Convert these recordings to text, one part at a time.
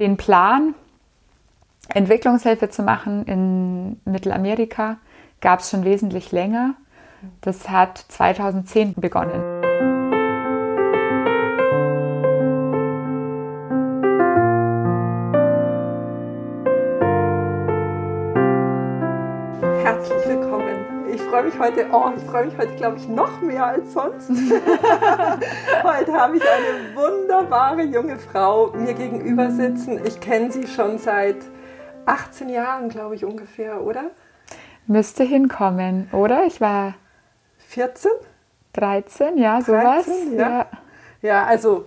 den Plan, Entwicklungshilfe zu machen in Mittelamerika, gab es schon wesentlich länger. Das hat 2010 begonnen. Freue mich heute, oh, ich freue mich heute, glaube ich, noch mehr als sonst. heute habe ich eine wunderbare junge Frau mir gegenüber sitzen. Ich kenne sie schon seit 18 Jahren, glaube ich, ungefähr, oder? Müsste hinkommen, oder? Ich war 14? 13, ja, sowas. 13, ja. ja. ja, also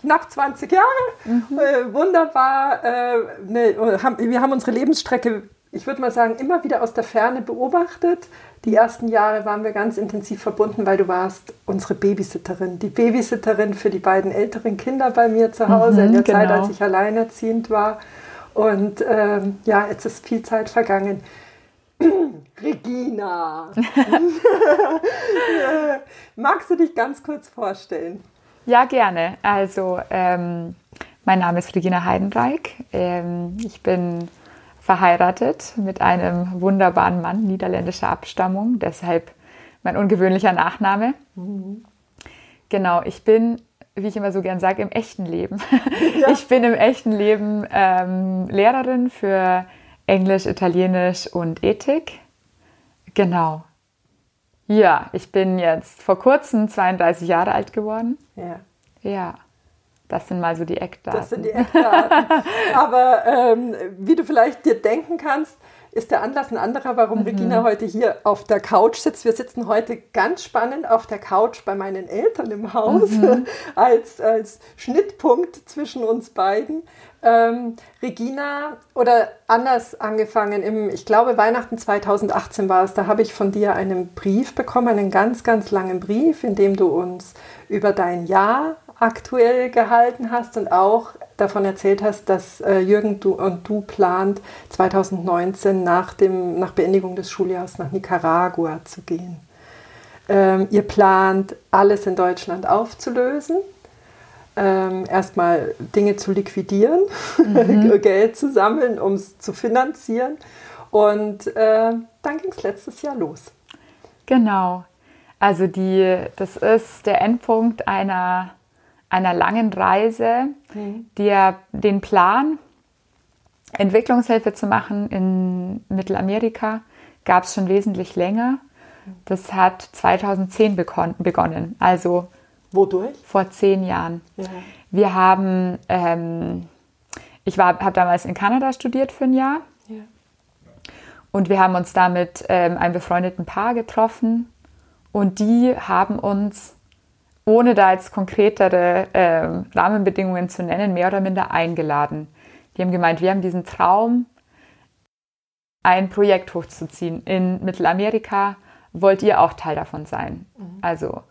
knapp 20 Jahre. Mhm. Äh, wunderbar. Äh, ne, haben, wir haben unsere Lebensstrecke, ich würde mal sagen, immer wieder aus der Ferne beobachtet. Die ersten Jahre waren wir ganz intensiv verbunden, weil du warst unsere Babysitterin. Die Babysitterin für die beiden älteren Kinder bei mir zu Hause mhm, in der genau. Zeit, als ich alleinerziehend war. Und ähm, ja, jetzt ist viel Zeit vergangen. Regina, magst du dich ganz kurz vorstellen? Ja, gerne. Also, ähm, mein Name ist Regina Heidenreich. Ähm, ich bin verheiratet mit einem wunderbaren Mann niederländischer Abstammung, deshalb mein ungewöhnlicher Nachname. Mhm. Genau, ich bin wie ich immer so gern sage, im echten Leben. Ja. Ich bin im echten Leben ähm, Lehrerin für Englisch, Italienisch und Ethik. Genau. Ja, ich bin jetzt vor kurzem 32 Jahre alt geworden. Ja. Ja. Das sind mal so die Eckdaten. Das sind die Eckdaten. Aber ähm, wie du vielleicht dir denken kannst, ist der Anlass ein anderer, warum mhm. Regina heute hier auf der Couch sitzt. Wir sitzen heute ganz spannend auf der Couch bei meinen Eltern im Haus mhm. als, als Schnittpunkt zwischen uns beiden. Ähm, Regina, oder anders angefangen, im, ich glaube Weihnachten 2018 war es, da habe ich von dir einen Brief bekommen, einen ganz, ganz langen Brief, in dem du uns über dein Jahr aktuell gehalten hast und auch davon erzählt hast, dass äh, Jürgen du und du plant, 2019 nach, dem, nach Beendigung des Schuljahres nach Nicaragua zu gehen. Ähm, ihr plant, alles in Deutschland aufzulösen, ähm, erstmal Dinge zu liquidieren, mhm. Geld zu sammeln, um es zu finanzieren. Und äh, dann ging es letztes Jahr los. Genau. Also die, das ist der Endpunkt einer einer langen Reise, mhm. der, den Plan, Entwicklungshilfe zu machen in Mittelamerika, gab es schon wesentlich länger. Das hat 2010 begonnen, also Wodurch? vor zehn Jahren. Ja. Wir haben, ähm, ich habe damals in Kanada studiert für ein Jahr ja. und wir haben uns da mit ähm, einem befreundeten Paar getroffen und die haben uns ohne da jetzt konkretere äh, Rahmenbedingungen zu nennen, mehr oder minder eingeladen. Die haben gemeint, wir haben diesen Traum, ein Projekt hochzuziehen in Mittelamerika. Wollt ihr auch Teil davon sein? Mhm. Also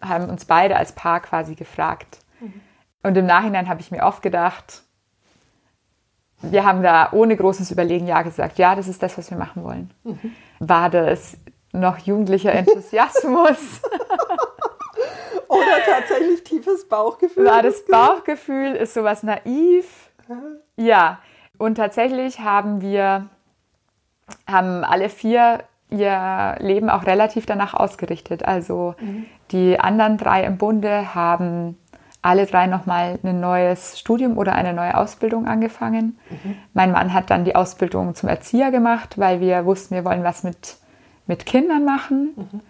haben uns beide als Paar quasi gefragt. Mhm. Und im Nachhinein habe ich mir oft gedacht, wir haben da ohne großes Überlegen Ja gesagt. Ja, das ist das, was wir machen wollen. Mhm. War das noch jugendlicher Enthusiasmus? Oder tatsächlich tiefes Bauchgefühl? Ja, das Bauchgefühl ist sowas naiv. Ja, und tatsächlich haben wir, haben alle vier ihr Leben auch relativ danach ausgerichtet. Also mhm. die anderen drei im Bunde haben alle drei nochmal ein neues Studium oder eine neue Ausbildung angefangen. Mhm. Mein Mann hat dann die Ausbildung zum Erzieher gemacht, weil wir wussten, wir wollen was mit, mit Kindern machen. Mhm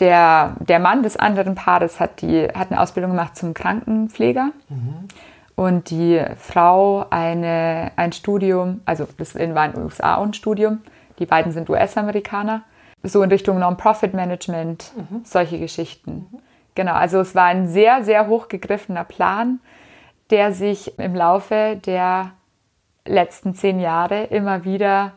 der, der Mann des anderen Paares hat, die, hat eine Ausbildung gemacht zum Krankenpfleger. Mhm. Und die Frau eine, ein Studium, also das war in den USA ein Studium, die beiden sind US-Amerikaner, so in Richtung Non-Profit-Management, mhm. solche Geschichten. Mhm. Genau, also es war ein sehr, sehr hochgegriffener Plan, der sich im Laufe der letzten zehn Jahre immer wieder,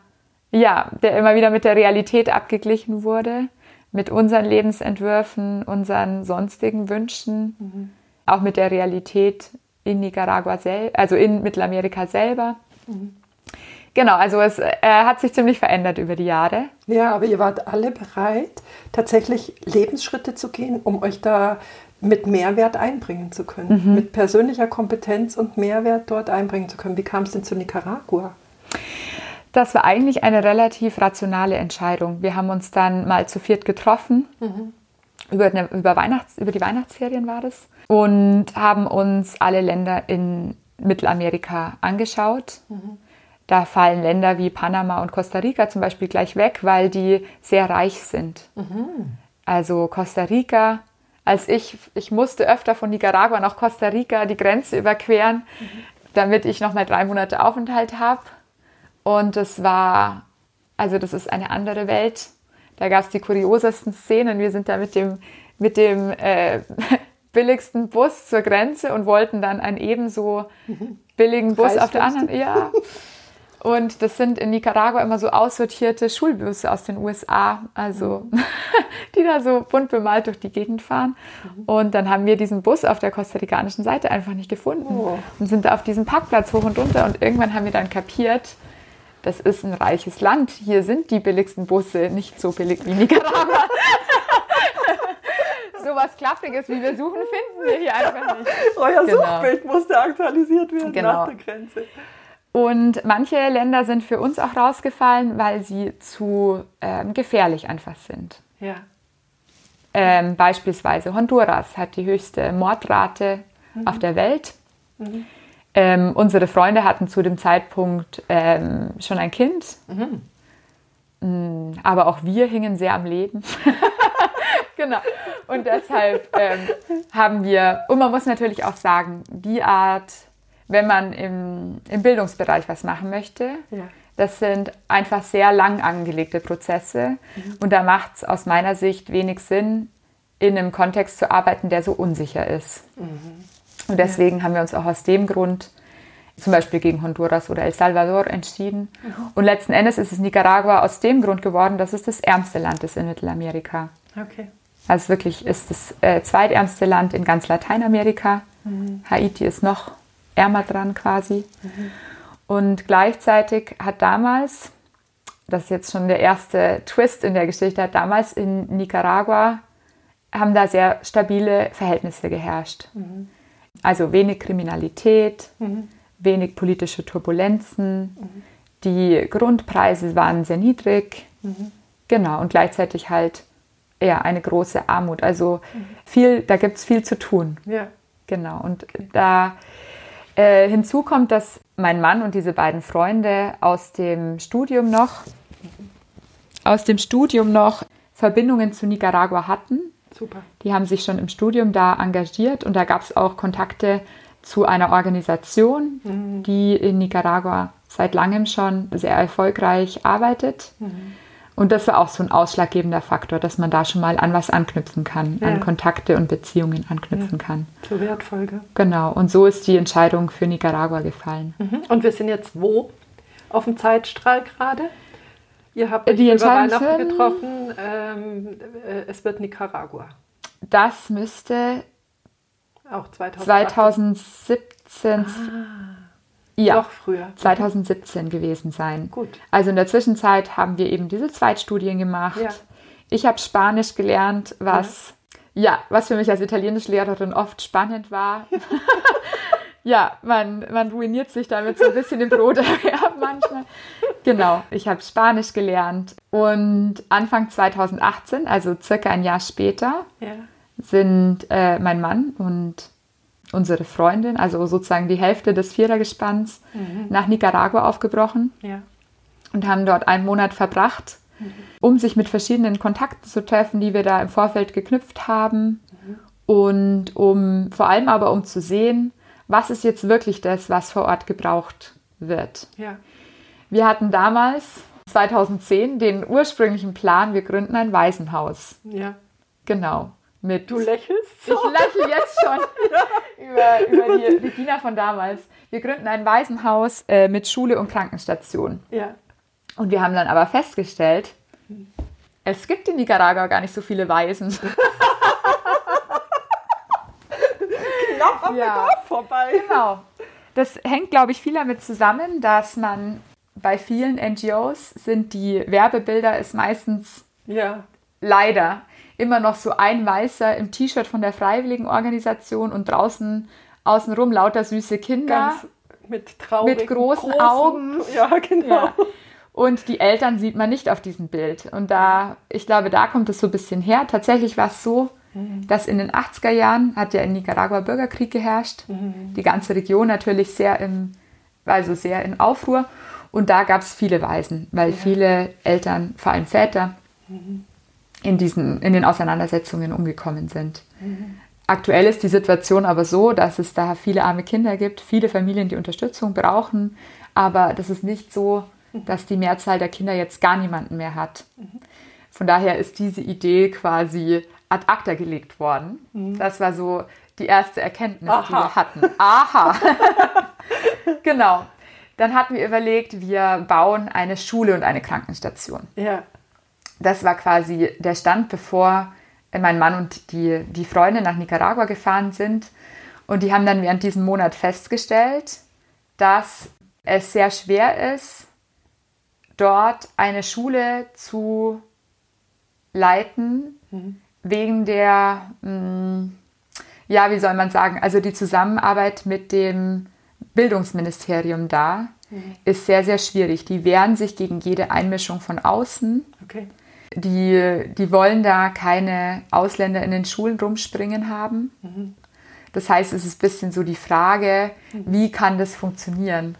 ja, der immer wieder mit der Realität abgeglichen wurde mit unseren Lebensentwürfen, unseren sonstigen Wünschen, mhm. auch mit der Realität in Nicaragua selbst, also in Mittelamerika selber. Mhm. Genau, also es äh, hat sich ziemlich verändert über die Jahre. Ja, aber ihr wart alle bereit, tatsächlich Lebensschritte zu gehen, um euch da mit Mehrwert einbringen zu können, mhm. mit persönlicher Kompetenz und Mehrwert dort einbringen zu können. Wie kam es denn zu Nicaragua? Das war eigentlich eine relativ rationale Entscheidung. Wir haben uns dann mal zu viert getroffen. Mhm. Über, eine, über, Weihnachts-, über die Weihnachtsferien war das. Und haben uns alle Länder in Mittelamerika angeschaut. Mhm. Da fallen Länder wie Panama und Costa Rica zum Beispiel gleich weg, weil die sehr reich sind. Mhm. Also Costa Rica, als ich, ich musste öfter von Nicaragua nach Costa Rica die Grenze überqueren, mhm. damit ich nochmal drei Monate Aufenthalt habe. Und es war, also das ist eine andere Welt. Da gab es die kuriosesten Szenen. Wir sind da mit dem, mit dem äh, billigsten Bus zur Grenze und wollten dann einen ebenso billigen Bus auf der anderen. Ja. Und das sind in Nicaragua immer so aussortierte Schulbusse aus den USA, also mhm. die da so bunt bemalt durch die Gegend fahren. Mhm. Und dann haben wir diesen Bus auf der kostarikanischen Seite einfach nicht gefunden oh. und sind da auf diesem Parkplatz hoch und runter. Und irgendwann haben wir dann kapiert, das ist ein reiches Land. Hier sind die billigsten Busse nicht so billig wie Nicaragua. so was Klappriges, wie wir suchen, finden wir hier einfach nicht. Euer genau. Suchbild musste aktualisiert werden genau. nach der Grenze. Und manche Länder sind für uns auch rausgefallen, weil sie zu ähm, gefährlich einfach sind. Ja. Ähm, beispielsweise Honduras hat die höchste Mordrate mhm. auf der Welt. Mhm. Ähm, unsere Freunde hatten zu dem Zeitpunkt ähm, schon ein Kind. Mhm. Mm, aber auch wir hingen sehr am Leben. genau. Und deshalb ähm, haben wir, und man muss natürlich auch sagen, die Art, wenn man im, im Bildungsbereich was machen möchte, ja. das sind einfach sehr lang angelegte Prozesse. Mhm. Und da macht es aus meiner Sicht wenig Sinn, in einem Kontext zu arbeiten, der so unsicher ist. Mhm. Und deswegen ja. haben wir uns auch aus dem Grund zum Beispiel gegen Honduras oder El Salvador entschieden. Mhm. Und letzten Endes ist es Nicaragua aus dem Grund geworden, dass es das ärmste Land ist in Mittelamerika. Okay. Also wirklich ist das äh, zweitärmste Land in ganz Lateinamerika. Mhm. Haiti ist noch ärmer dran quasi. Mhm. Und gleichzeitig hat damals, das ist jetzt schon der erste Twist in der Geschichte, hat damals in Nicaragua haben da sehr stabile Verhältnisse geherrscht. Mhm. Also wenig Kriminalität, mhm wenig politische Turbulenzen. Mhm. Die Grundpreise waren sehr niedrig. Mhm. Genau, und gleichzeitig halt eher eine große Armut. Also mhm. viel, da gibt es viel zu tun. Ja. Genau. Und da äh, hinzu kommt, dass mein Mann und diese beiden Freunde aus dem Studium noch, aus dem Studium noch Verbindungen zu Nicaragua hatten. Super. Die haben sich schon im Studium da engagiert und da gab es auch Kontakte zu einer Organisation, mhm. die in Nicaragua seit langem schon sehr erfolgreich arbeitet. Mhm. Und das war auch so ein ausschlaggebender Faktor, dass man da schon mal an was anknüpfen kann, ja. an Kontakte und Beziehungen anknüpfen ja. kann. Zur Wertfolge. Genau, und so ist die Entscheidung für Nicaragua gefallen. Mhm. Und wir sind jetzt wo auf dem Zeitstrahl gerade? Ihr habt euch die über Weihnachten getroffen. Ähm, äh, es wird Nicaragua. Das müsste auch 2017. Ah, ja, noch früher. 2017 gewesen sein. Gut. Also in der Zwischenzeit haben wir eben diese Zweitstudien gemacht. Ja. Ich habe Spanisch gelernt, was ja. ja, was für mich als Italienischlehrerin oft spannend war. ja, man, man ruiniert sich damit so ein bisschen im Broterwerb manchmal. Genau, ich habe Spanisch gelernt und Anfang 2018, also circa ein Jahr später, ja sind äh, mein Mann und unsere Freundin, also sozusagen die Hälfte des Vierergespanns, mhm. nach Nicaragua aufgebrochen ja. und haben dort einen Monat verbracht, mhm. um sich mit verschiedenen Kontakten zu treffen, die wir da im Vorfeld geknüpft haben mhm. und um vor allem aber um zu sehen, was ist jetzt wirklich das, was vor Ort gebraucht wird. Ja. Wir hatten damals 2010 den ursprünglichen Plan, wir gründen ein Waisenhaus. Ja. Genau. Mit du lächelst? So. Ich lächle jetzt schon ja. über, über die Regina von damals. Wir gründen ein Waisenhaus äh, mit Schule und Krankenstation. Ja. Und wir haben dann aber festgestellt, es gibt in Nicaragua gar nicht so viele Waisen. Knapp am ja. Vorbei. Genau. Das hängt, glaube ich, viel damit zusammen, dass man bei vielen NGOs sind die Werbebilder ist meistens ja. leider immer noch so ein Weißer im T-Shirt von der Freiwilligenorganisation und draußen außenrum lauter süße Kinder. Ganz mit traurigen, Mit großen Augen. Ja, genau. Ja. Und die Eltern sieht man nicht auf diesem Bild. Und da, ich glaube, da kommt es so ein bisschen her. Tatsächlich war es so, dass in den 80er Jahren hat ja in Nicaragua Bürgerkrieg geherrscht. Die ganze Region natürlich sehr im, also sehr in Aufruhr. Und da gab es viele Waisen, weil viele Eltern, vor allem Väter, in, diesen, in den Auseinandersetzungen umgekommen sind. Aktuell ist die Situation aber so, dass es da viele arme Kinder gibt, viele Familien, die Unterstützung brauchen, aber das ist nicht so, dass die Mehrzahl der Kinder jetzt gar niemanden mehr hat. Von daher ist diese Idee quasi ad acta gelegt worden. Das war so die erste Erkenntnis, die Aha. wir hatten. Aha! genau. Dann hatten wir überlegt, wir bauen eine Schule und eine Krankenstation Ja. das war quasi der Stand, bevor mein Mann und die, die Freunde nach Nicaragua gefahren sind. Und die haben dann während diesem Monat festgestellt, dass es sehr schwer ist, dort eine Schule zu leiten, wegen der, mh, ja, wie soll man sagen, also die Zusammenarbeit mit dem Bildungsministerium da ist sehr, sehr schwierig. Die wehren sich gegen jede Einmischung von außen. Okay. Die, die wollen da keine Ausländer in den Schulen rumspringen haben. Das heißt, es ist ein bisschen so die Frage, wie kann das funktionieren,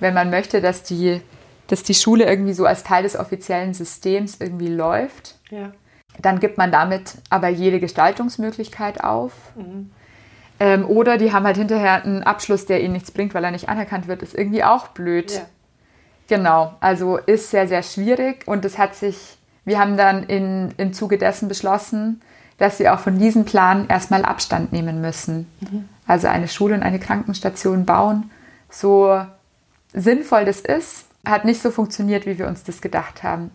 wenn man möchte, dass die, dass die Schule irgendwie so als Teil des offiziellen Systems irgendwie läuft. Ja. Dann gibt man damit aber jede Gestaltungsmöglichkeit auf. Ähm, oder die haben halt hinterher einen Abschluss, der ihnen nichts bringt, weil er nicht anerkannt wird, ist irgendwie auch blöd. Ja. Genau, also ist sehr, sehr schwierig und es hat sich, wir haben dann in, im Zuge dessen beschlossen, dass wir auch von diesem Plan erstmal Abstand nehmen müssen. Also eine Schule und eine Krankenstation bauen, so sinnvoll das ist, hat nicht so funktioniert, wie wir uns das gedacht haben.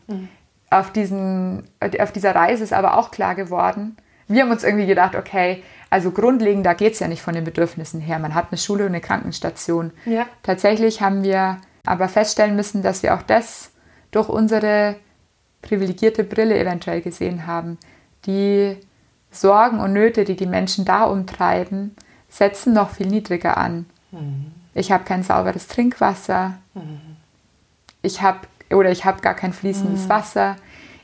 Auf, diesen, auf dieser Reise ist aber auch klar geworden, wir haben uns irgendwie gedacht, okay, also grundlegend, da geht es ja nicht von den Bedürfnissen her. Man hat eine Schule und eine Krankenstation. Ja. Tatsächlich haben wir aber feststellen müssen, dass wir auch das durch unsere privilegierte Brille eventuell gesehen haben. Die Sorgen und Nöte, die die Menschen da umtreiben, setzen noch viel niedriger an. Ich habe kein sauberes Trinkwasser. Ich habe oder ich habe gar kein fließendes Wasser.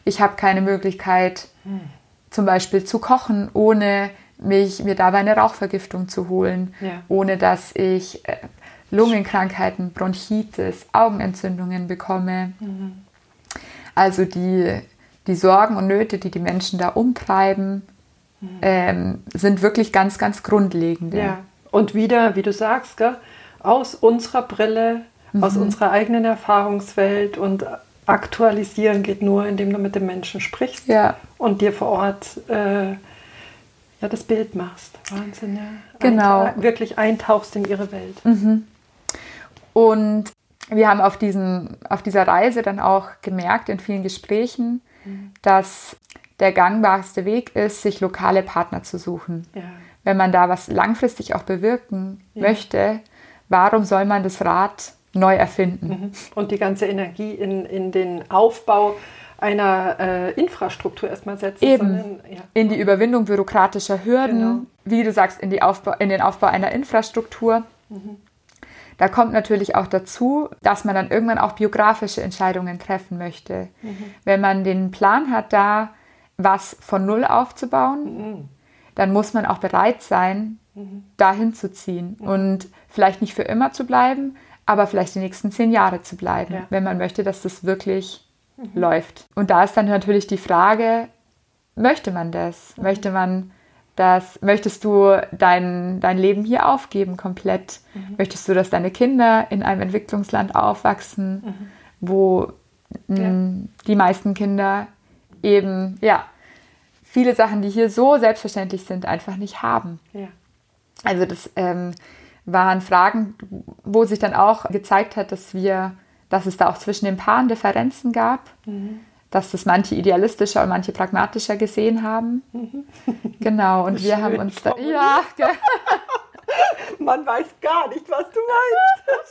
Ich habe keine Möglichkeit, zum Beispiel zu kochen, ohne mich, mir dabei eine Rauchvergiftung zu holen, Ja. ohne dass ich äh, Lungenkrankheiten, Bronchitis, Augenentzündungen bekomme. Also die, die Sorgen und Nöte, die die Menschen da umtreiben, ähm, sind wirklich ganz, ganz grundlegende. Ja. Und wieder, wie du sagst, gell, aus unserer Brille, Mhm. aus unserer eigenen Erfahrungswelt und aktualisieren geht nur, indem du mit dem Menschen sprichst Ja. und dir vor Ort äh, ja, das Bild machst. Wahnsinn, ja. Genau. Ein, wirklich eintauchst in ihre Welt. Und wir haben auf, diesen, auf dieser Reise dann auch gemerkt in vielen Gesprächen, dass der gangbarste Weg ist, sich lokale Partner zu suchen. Ja. Wenn man da was langfristig auch bewirken möchte, warum soll man das Rad neu erfinden? Und die ganze Energie in, in den Aufbau einer äh, Infrastruktur erstmal setzen. Eben. sondern, ja. In die Überwindung bürokratischer Hürden, Genau. wie du sagst, in, die Aufbau, in den Aufbau einer Infrastruktur. Da kommt natürlich auch dazu, dass man dann irgendwann auch biografische Entscheidungen treffen möchte. Wenn man den Plan hat, da was von Null aufzubauen, dann muss man auch bereit sein, dahin zu ziehen und vielleicht nicht für immer zu bleiben, aber vielleicht die nächsten zehn Jahre zu bleiben, Ja. wenn man möchte, dass das wirklich läuft. Und da ist dann natürlich die Frage, möchte man das? Möchte man das, möchtest du dein, dein Leben hier aufgeben komplett? Möchtest du, dass deine Kinder in einem Entwicklungsland aufwachsen, wo mh, die meisten Kinder eben, ja, viele Sachen, die hier so selbstverständlich sind, einfach nicht haben? Ja. Also das ähm, waren Fragen, wo sich dann auch gezeigt hat, dass wir, dass es da auch zwischen den Paaren Differenzen gab, dass das manche idealistischer und manche pragmatischer gesehen haben. Genau, und wir haben uns da. Ja, Man weiß gar nicht, was du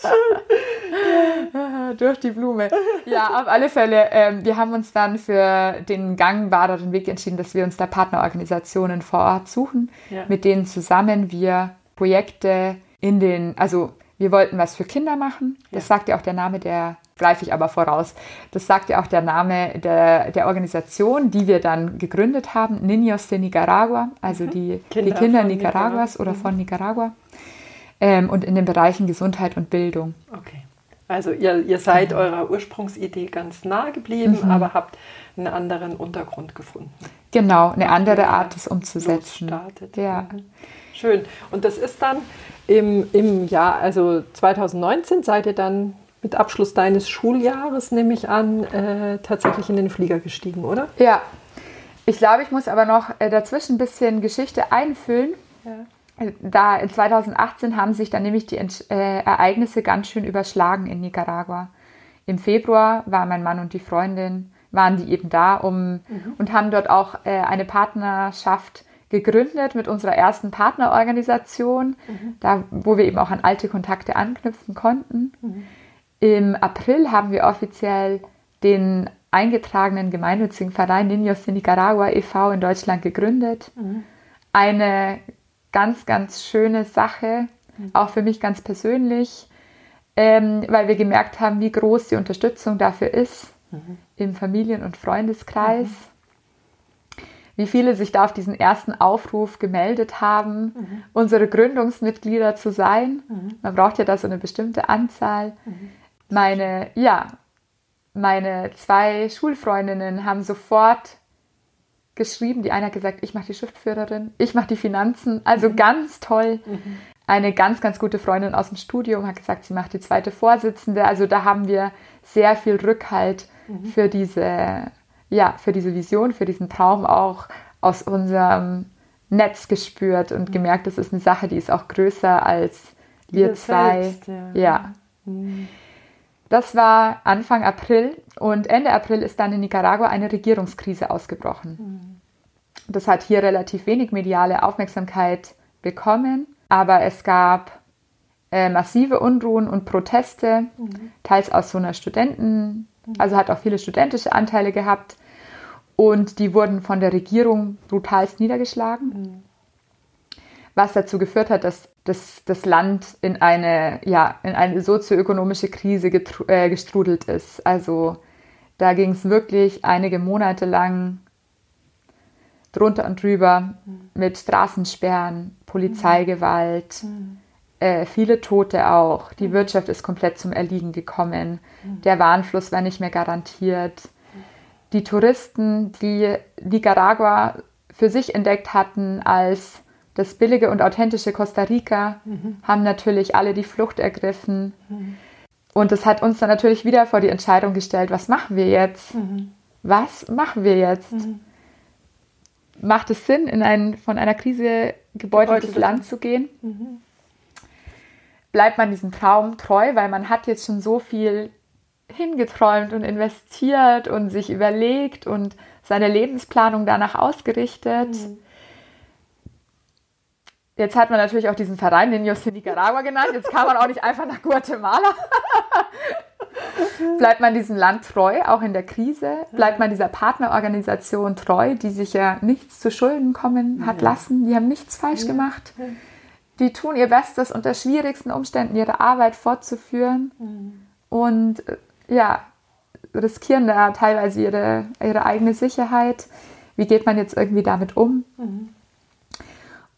meinst. Durch die Blume. Ja, auf alle Fälle. Ähm, wir haben uns dann für den gangbaren Weg entschieden, dass wir uns da Partnerorganisationen vor Ort suchen, ja. mit denen zusammen wir Projekte in den, also wir wollten was für Kinder machen. Das ja. sagt ja auch der Name der, greife ich aber voraus, das sagt ja auch der Name der, der Organisation, die wir dann gegründet haben, Niños de Nicaragua, also mhm. die Kinder, die Kinder Nicaraguas Nicaragua. oder von mhm. Nicaragua. Ähm, und in den Bereichen Gesundheit und Bildung. Okay. Also ihr, ihr seid mhm. eurer Ursprungsidee ganz nahe geblieben, mhm. aber habt einen anderen Untergrund gefunden. Genau, eine andere Art, es umzusetzen. Startet. Ja. Schön. Und das ist dann im, im Jahr, also 2019 seid ihr dann mit Abschluss deines Schuljahres, nehme ich an, äh, tatsächlich in den Flieger gestiegen, oder? Ja. Ich glaube, ich muss aber noch äh, dazwischen ein bisschen Geschichte einfüllen. Ja. Da in 2018 haben sich dann nämlich die äh, Ereignisse ganz schön überschlagen in Nicaragua. Im Februar war mein Mann und die Freundin, waren die eben da um, mhm. und haben dort auch äh, eine Partnerschaft gegründet mit unserer ersten Partnerorganisation, mhm. da, wo wir eben auch an alte Kontakte anknüpfen konnten. Mhm. Im April haben wir offiziell den eingetragenen gemeinnützigen Verein Niños de Nicaragua e.V. in Deutschland gegründet. Mhm. Eine ganz, ganz schöne Sache, mhm. auch für mich ganz persönlich, ähm, weil wir gemerkt haben, wie groß die Unterstützung dafür ist mhm. im Familien- und Freundeskreis. Wie viele sich da auf diesen ersten Aufruf gemeldet haben, mhm. unsere Gründungsmitglieder zu sein. Mhm. Man braucht ja da so eine bestimmte Anzahl. Mhm. Meine, ja, meine zwei Schulfreundinnen haben sofort geschrieben. Die eine hat gesagt, ich mache die Schriftführerin, ich mache die Finanzen. Also mhm. ganz toll. Mhm. Eine ganz, ganz gute Freundin aus dem Studium hat gesagt, sie macht die zweite Vorsitzende. Also da haben wir sehr viel Rückhalt mhm. für diese ja, für diese Vision, für diesen Traum auch aus unserem Netz gespürt und mhm. gemerkt, das ist eine Sache, die ist auch größer als wir Ihr zwei. Selbst, ja. ja. Mhm. Das war Anfang April und Ende April ist dann in Nicaragua eine Regierungskrise ausgebrochen. Mhm. Das hat hier relativ wenig mediale Aufmerksamkeit bekommen, aber es gab äh, massive Unruhen und Proteste, mhm. teils aus so einer Studenten, mhm. also hat auch viele studentische Anteile gehabt. Und die wurden von der Regierung brutalst niedergeschlagen, mhm. was dazu geführt hat, dass das, das Land in eine, ja, in eine sozioökonomische Krise äh, gestrudelt ist. Also da ging es wirklich einige Monate lang drunter und drüber mhm. mit Straßensperren, Polizeigewalt, mhm. äh, viele Tote auch. Die mhm. Wirtschaft ist komplett zum Erliegen gekommen. Mhm. Der Warnfluss war nicht mehr garantiert die Touristen, die Nicaragua für sich entdeckt hatten als das billige und authentische Costa Rica, mhm. haben natürlich alle die Flucht ergriffen. Mhm. Und das hat uns dann natürlich wieder vor die Entscheidung gestellt, was machen wir jetzt? Mhm. Was machen wir jetzt? Mhm. Macht es Sinn, in ein von einer Krise gebeuteltes Land zu gehen? Mhm. Bleibt man diesem Traum treu, weil man hat jetzt schon so viel hingeträumt und investiert und sich überlegt und seine Lebensplanung danach ausgerichtet. Mhm. Jetzt hat man natürlich auch diesen Verein, den de Nicaragua genannt. Jetzt kann man auch nicht einfach nach Guatemala. Bleibt man diesem Land treu, auch in der Krise? Bleibt man dieser Partnerorganisation treu, die sich ja nichts zu Schulden kommen hat lassen? Die haben nichts falsch gemacht. Die tun ihr Bestes, unter schwierigsten Umständen ihre Arbeit fortzuführen. Mhm. Und äh, ja, riskieren da teilweise ihre, ihre eigene Sicherheit. Wie geht man jetzt irgendwie damit um? Mhm.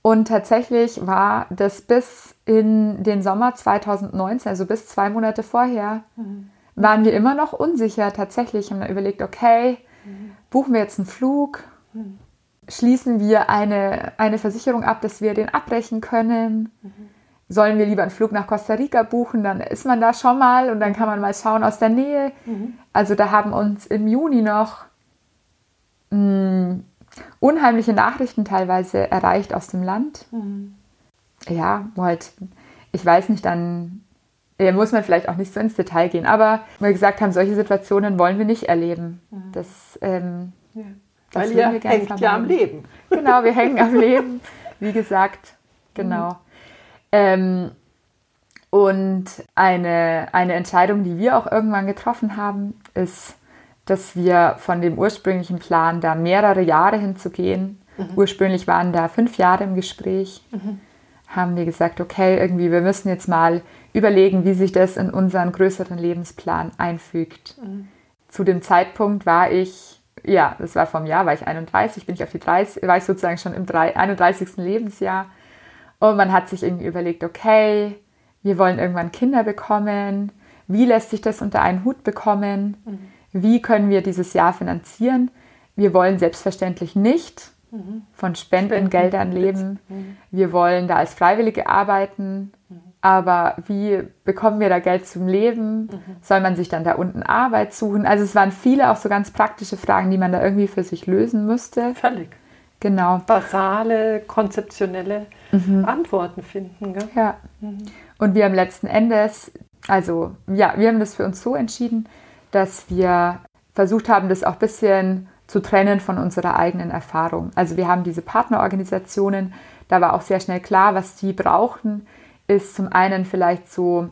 Und tatsächlich war das bis in den Sommer 2019, also bis zwei Monate vorher, mhm. waren wir immer noch unsicher. Tatsächlich haben wir überlegt, okay, mhm. buchen wir jetzt einen Flug? Mhm. Schließen wir eine, eine Versicherung ab, dass wir den abbrechen können? Mhm sollen wir lieber einen Flug nach Costa Rica buchen, dann ist man da schon mal und dann kann man mal schauen aus der Nähe. Mhm. Also da haben uns im Juni noch mh, hm, unheimliche Nachrichten teilweise erreicht aus dem Land. Mhm. Ja, halt, ich weiß nicht, dann ja, muss man vielleicht auch nicht so ins Detail gehen, aber wir gesagt haben, solche Situationen wollen wir nicht erleben. Mhm. Das, ähm, ja. das Weil ihr hängt ja am Leben. Genau, wir hängen am Leben, wie gesagt, genau. Ähm, Und eine, eine Entscheidung, die wir auch irgendwann getroffen haben, ist, dass wir von dem ursprünglichen Plan, da mehrere Jahre hinzugehen, mhm. ursprünglich waren da fünf Jahre im Gespräch, mhm. haben wir gesagt, okay, irgendwie, wir müssen jetzt mal überlegen, wie sich das in unseren größeren Lebensplan einfügt. Mhm. Zu dem Zeitpunkt war ich, ja, das war vom Jahr, war ich 31, bin ich auf die 30, war ich sozusagen schon im 31. Lebensjahr. Und man hat sich irgendwie überlegt, okay, wir wollen irgendwann Kinder bekommen. Wie lässt sich das unter einen Hut bekommen? Mhm. Wie können wir dieses Jahr finanzieren? Wir wollen selbstverständlich nicht mhm. von Spendengeldern leben. Mhm. Wir wollen da als Freiwillige arbeiten. Mhm. Aber wie bekommen wir da Geld zum Leben? Mhm. Soll man sich dann da unten Arbeit suchen? Also es waren viele auch so ganz praktische Fragen, die man da irgendwie für sich lösen müsste. Völlig. Genau. Basale, konzeptionelle mhm. Antworten finden. Gell? Ja. Mhm. Und wir haben letzten Endes, also ja, wir haben das für uns so entschieden, dass wir versucht haben, das auch ein bisschen zu trennen von unserer eigenen Erfahrung. Also wir haben diese Partnerorganisationen, da war auch sehr schnell klar, was die brauchten, ist zum einen vielleicht so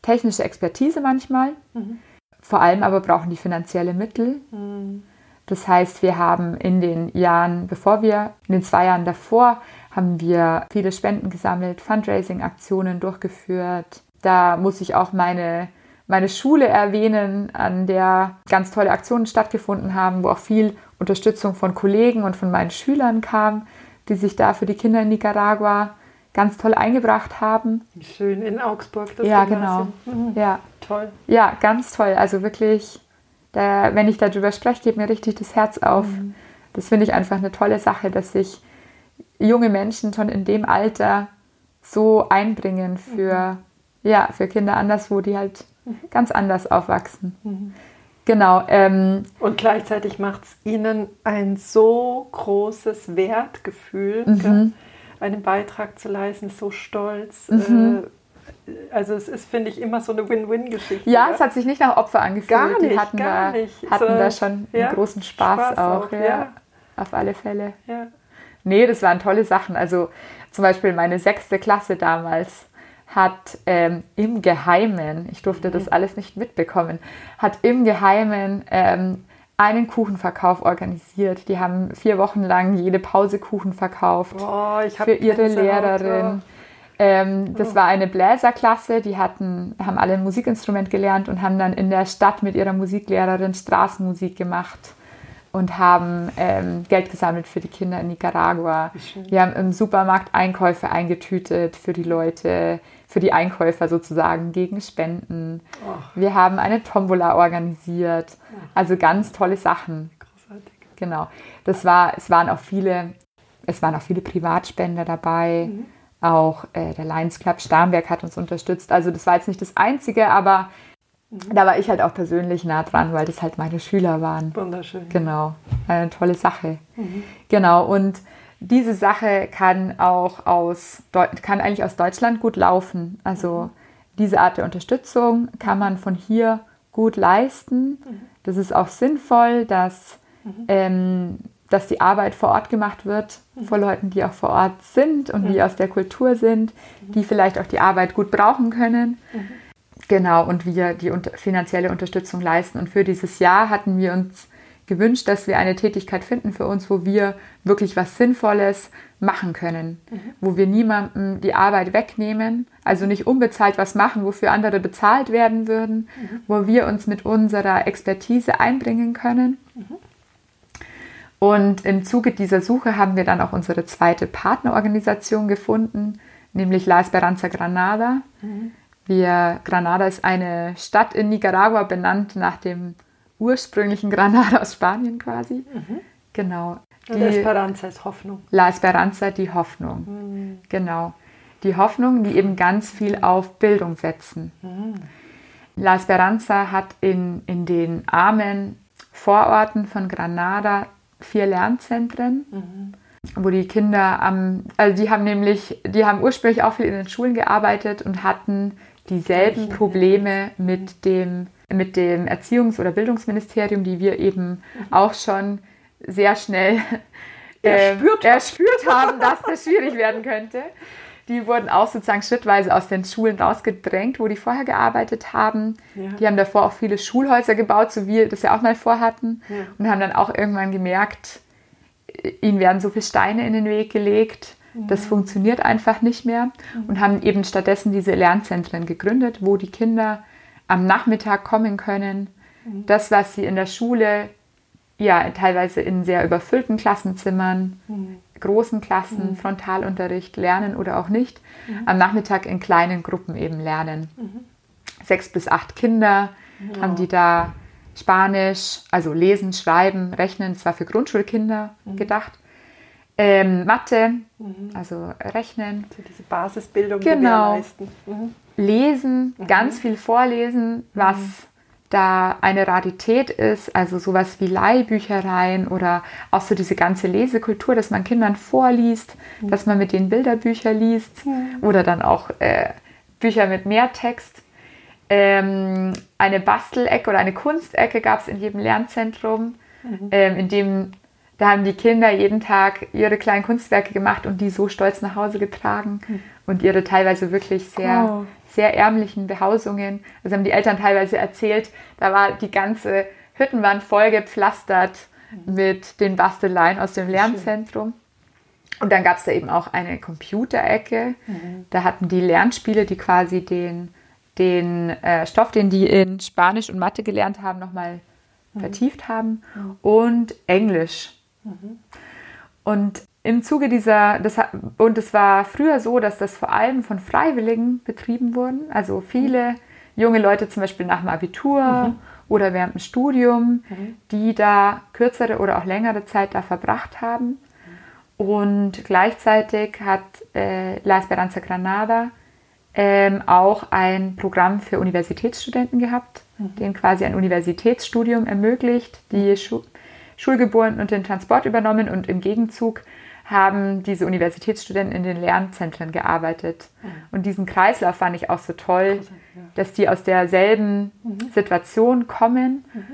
technische Expertise manchmal, mhm. vor allem aber brauchen die finanzielle Mittel. Mhm. Das heißt, wir haben in den Jahren, bevor wir, in den zwei Jahren davor, haben wir viele Spenden gesammelt, Fundraising-Aktionen durchgeführt. Da muss ich auch meine, meine Schule erwähnen, an der ganz tolle Aktionen stattgefunden haben, wo auch viel Unterstützung von Kollegen und von meinen Schülern kam, die sich da für die Kinder in Nicaragua ganz toll eingebracht haben. Schön in Augsburg. Das ja, genau. Mhm. Ja. Toll. Ja, ganz toll. Also wirklich, da, wenn ich darüber spreche, geht mir richtig das Herz auf. Mhm. Das finde ich einfach eine tolle Sache, dass sich junge Menschen schon in dem Alter so einbringen für, mhm. ja, für Kinder anderswo, die halt mhm. ganz anders aufwachsen. Mhm. Genau. Ähm, und gleichzeitig macht es ihnen ein so großes Wertgefühl, mhm. einen Beitrag zu leisten, so stolz. Mhm. Äh, also es ist, finde ich, immer so eine Win-Win-Geschichte. Ja, ja, es hat sich nicht nach Opfer angefühlt. Gar nicht, Die hatten gar da, nicht. hatten so, da schon ja, einen großen Spaß, Spaß auch. auch ja. ja. Auf alle Fälle. Ja. Nee, das waren tolle Sachen. Also zum Beispiel meine sechste Klasse damals hat ähm, im Geheimen, ich durfte das mhm. alles nicht mitbekommen, hat im Geheimen ähm, einen Kuchenverkauf organisiert. Die haben vier Wochen lang jede Pause Kuchen verkauft oh, für ihre Lehrerin. Ähm, das oh. war eine Bläserklasse, die hatten, haben alle ein Musikinstrument gelernt und haben dann in der Stadt mit ihrer Musiklehrerin Straßenmusik gemacht und haben ähm, Geld gesammelt für die Kinder in Nicaragua. Wir haben im Supermarkt Einkäufe eingetütet für die Leute, für die Einkäufer sozusagen gegen Spenden. Oh. Wir haben eine Tombola organisiert. Also ganz tolle Sachen. Großartig. Genau. Das war, es waren auch viele, es waren auch viele Privatspender dabei. Mhm. Auch äh, der Lions Club Starnberg hat uns unterstützt. Also das war jetzt nicht das Einzige, aber Mhm. Da war ich halt auch persönlich nah dran, weil das halt meine Schüler waren. Wunderschön. Genau, eine tolle Sache. Mhm. Genau, und diese Sache kann auch aus, kann eigentlich aus Deutschland gut laufen. Also mhm. diese Art der Unterstützung kann man von hier gut leisten. Mhm. Das ist auch sinnvoll, dass, mhm. ähm, dass die Arbeit vor Ort gemacht wird, mhm. von Leuten, die auch vor Ort sind und die aus der Kultur sind, die vielleicht auch die Arbeit gut brauchen können. Genau, und wir die finanzielle Unterstützung leisten. Und für dieses Jahr hatten wir uns gewünscht, dass wir eine Tätigkeit finden für uns, wo wir wirklich was Sinnvolles machen können, mhm. wo wir niemandem die Arbeit wegnehmen, also nicht unbezahlt was machen, wofür andere bezahlt werden würden, mhm. wo wir uns mit unserer Expertise einbringen können. Mhm. Und im Zuge dieser Suche haben wir dann auch unsere zweite Partnerorganisation gefunden, nämlich La Esperanza Granada. Mhm. Wir, Granada ist eine Stadt in Nicaragua, benannt nach dem ursprünglichen Granada aus Spanien quasi. Mhm. Genau. Die, La Esperanza ist Hoffnung. La Esperanza, die Hoffnung. Mhm. Genau. Die Hoffnung, die eben ganz viel auf Bildung setzen. Mhm. La Esperanza hat in, in den armen Vororten von Granada vier Lernzentren, mhm. wo die Kinder am, also die haben nämlich, die haben ursprünglich auch viel in den Schulen gearbeitet und hatten dieselben Probleme mit dem, mit dem Erziehungs- oder Bildungsministerium, die wir eben mhm. auch schon sehr schnell äh, erspürt, erspürt haben, dass das schwierig werden könnte. Die wurden auch sozusagen schrittweise aus den Schulen rausgedrängt, wo die vorher gearbeitet haben. Ja. Die haben davor auch viele Schulhäuser gebaut, so wie wir das ja auch mal vorhatten. Ja. Und haben dann auch irgendwann gemerkt, ihnen werden so viele Steine in den Weg gelegt. Das funktioniert einfach nicht mehr. Mhm. Und haben eben stattdessen diese Lernzentren gegründet, wo die Kinder am Nachmittag kommen können. Mhm. Das, was sie in der Schule ja teilweise in sehr überfüllten Klassenzimmern, mhm. Großen Klassen, mhm. Frontalunterricht lernen oder auch nicht, mhm. am Nachmittag in kleinen Gruppen eben lernen. Mhm. Sechs bis acht Kinder ja. haben die da Spanisch, also lesen, schreiben, rechnen, zwar für Grundschulkinder mhm. gedacht. Ähm, Mathe, mhm. also Rechnen. Also diese Basisbildung genau. Lesen, ganz viel vorlesen, was da eine Rarität ist, also sowas wie Leihbüchereien oder auch so diese ganze Lesekultur, dass man Kindern vorliest, mhm. dass man mit denen Bilderbücher liest mhm. oder dann auch äh, Bücher mit mehr Text. Ähm, eine Bastelecke oder eine Kunstecke gab es in jedem Lernzentrum, mhm. ähm, in dem da haben die Kinder jeden Tag ihre kleinen Kunstwerke gemacht und die so stolz nach Hause getragen mhm. und ihre teilweise wirklich sehr oh sehr ärmlichen Behausungen. Also haben die Eltern teilweise erzählt, da war die ganze Hüttenwand voll gepflastert mit den Basteleien aus dem Lernzentrum. Und dann gab es da eben auch eine Computerecke. Mhm. Da hatten die Lernspiele, die quasi den, den äh, Stoff, den die in Spanisch und Mathe gelernt haben, nochmal mhm. vertieft haben. Mhm. Und Englisch. Mhm. Und im Zuge dieser, das, und es war früher so, dass das vor allem von Freiwilligen betrieben wurden. Also viele junge Leute zum Beispiel nach dem Abitur mhm. oder während dem Studium, mhm. die da kürzere oder auch längere Zeit da verbracht haben. Und gleichzeitig hat äh, La Esperanza Granada ähm, auch ein Programm für Universitätsstudenten gehabt, mhm. denen quasi ein Universitätsstudium ermöglicht, die Schulgeburten und den Transport übernommen und im Gegenzug haben diese Universitätsstudenten in den Lernzentren gearbeitet. Mhm. Und diesen Kreislauf fand ich auch so toll, ja. dass die aus derselben mhm. Situation kommen, mhm.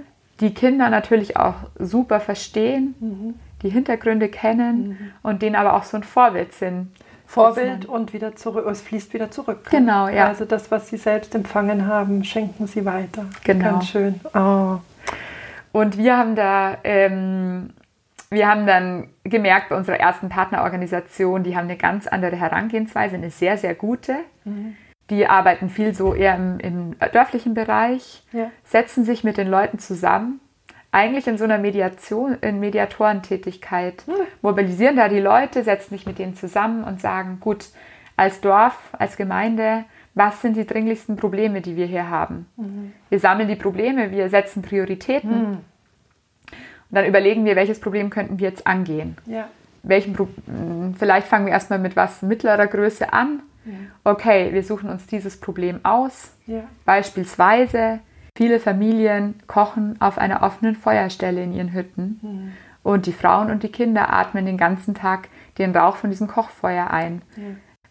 die Kinder natürlich auch super verstehen, mhm. die Hintergründe kennen mhm. und denen aber auch so ein Vorbild sind. Vorbild und wieder zurück, es fließt wieder zurück. Genau, ja. Also das, was sie selbst empfangen haben, schenken sie weiter. Genau. Ganz schön. Oh. Und wir haben da ähm, wir haben dann gemerkt bei unserer ersten Partnerorganisation, die haben eine ganz andere Herangehensweise, eine sehr, sehr gute. Mhm. Die arbeiten viel so eher im, im dörflichen Bereich, ja. setzen sich mit den Leuten zusammen, eigentlich in so einer Mediation, in Mediatorentätigkeit, mhm. mobilisieren da die Leute, setzen sich mit denen zusammen und sagen, gut, als Dorf, als Gemeinde, was sind die dringlichsten Probleme, die wir hier haben? Mhm. Wir sammeln die Probleme, wir setzen Prioritäten mhm. Und dann überlegen wir, welches Problem könnten wir jetzt angehen. Ja. Welchen Pro hm, Vielleicht fangen wir erstmal mit was mittlerer Größe an. Ja. Okay, wir suchen uns dieses Problem aus. Ja. Beispielsweise, viele Familien kochen auf einer offenen Feuerstelle in ihren Hütten. Mhm. Und die Frauen und die Kinder atmen den ganzen Tag den Rauch von diesem Kochfeuer ein.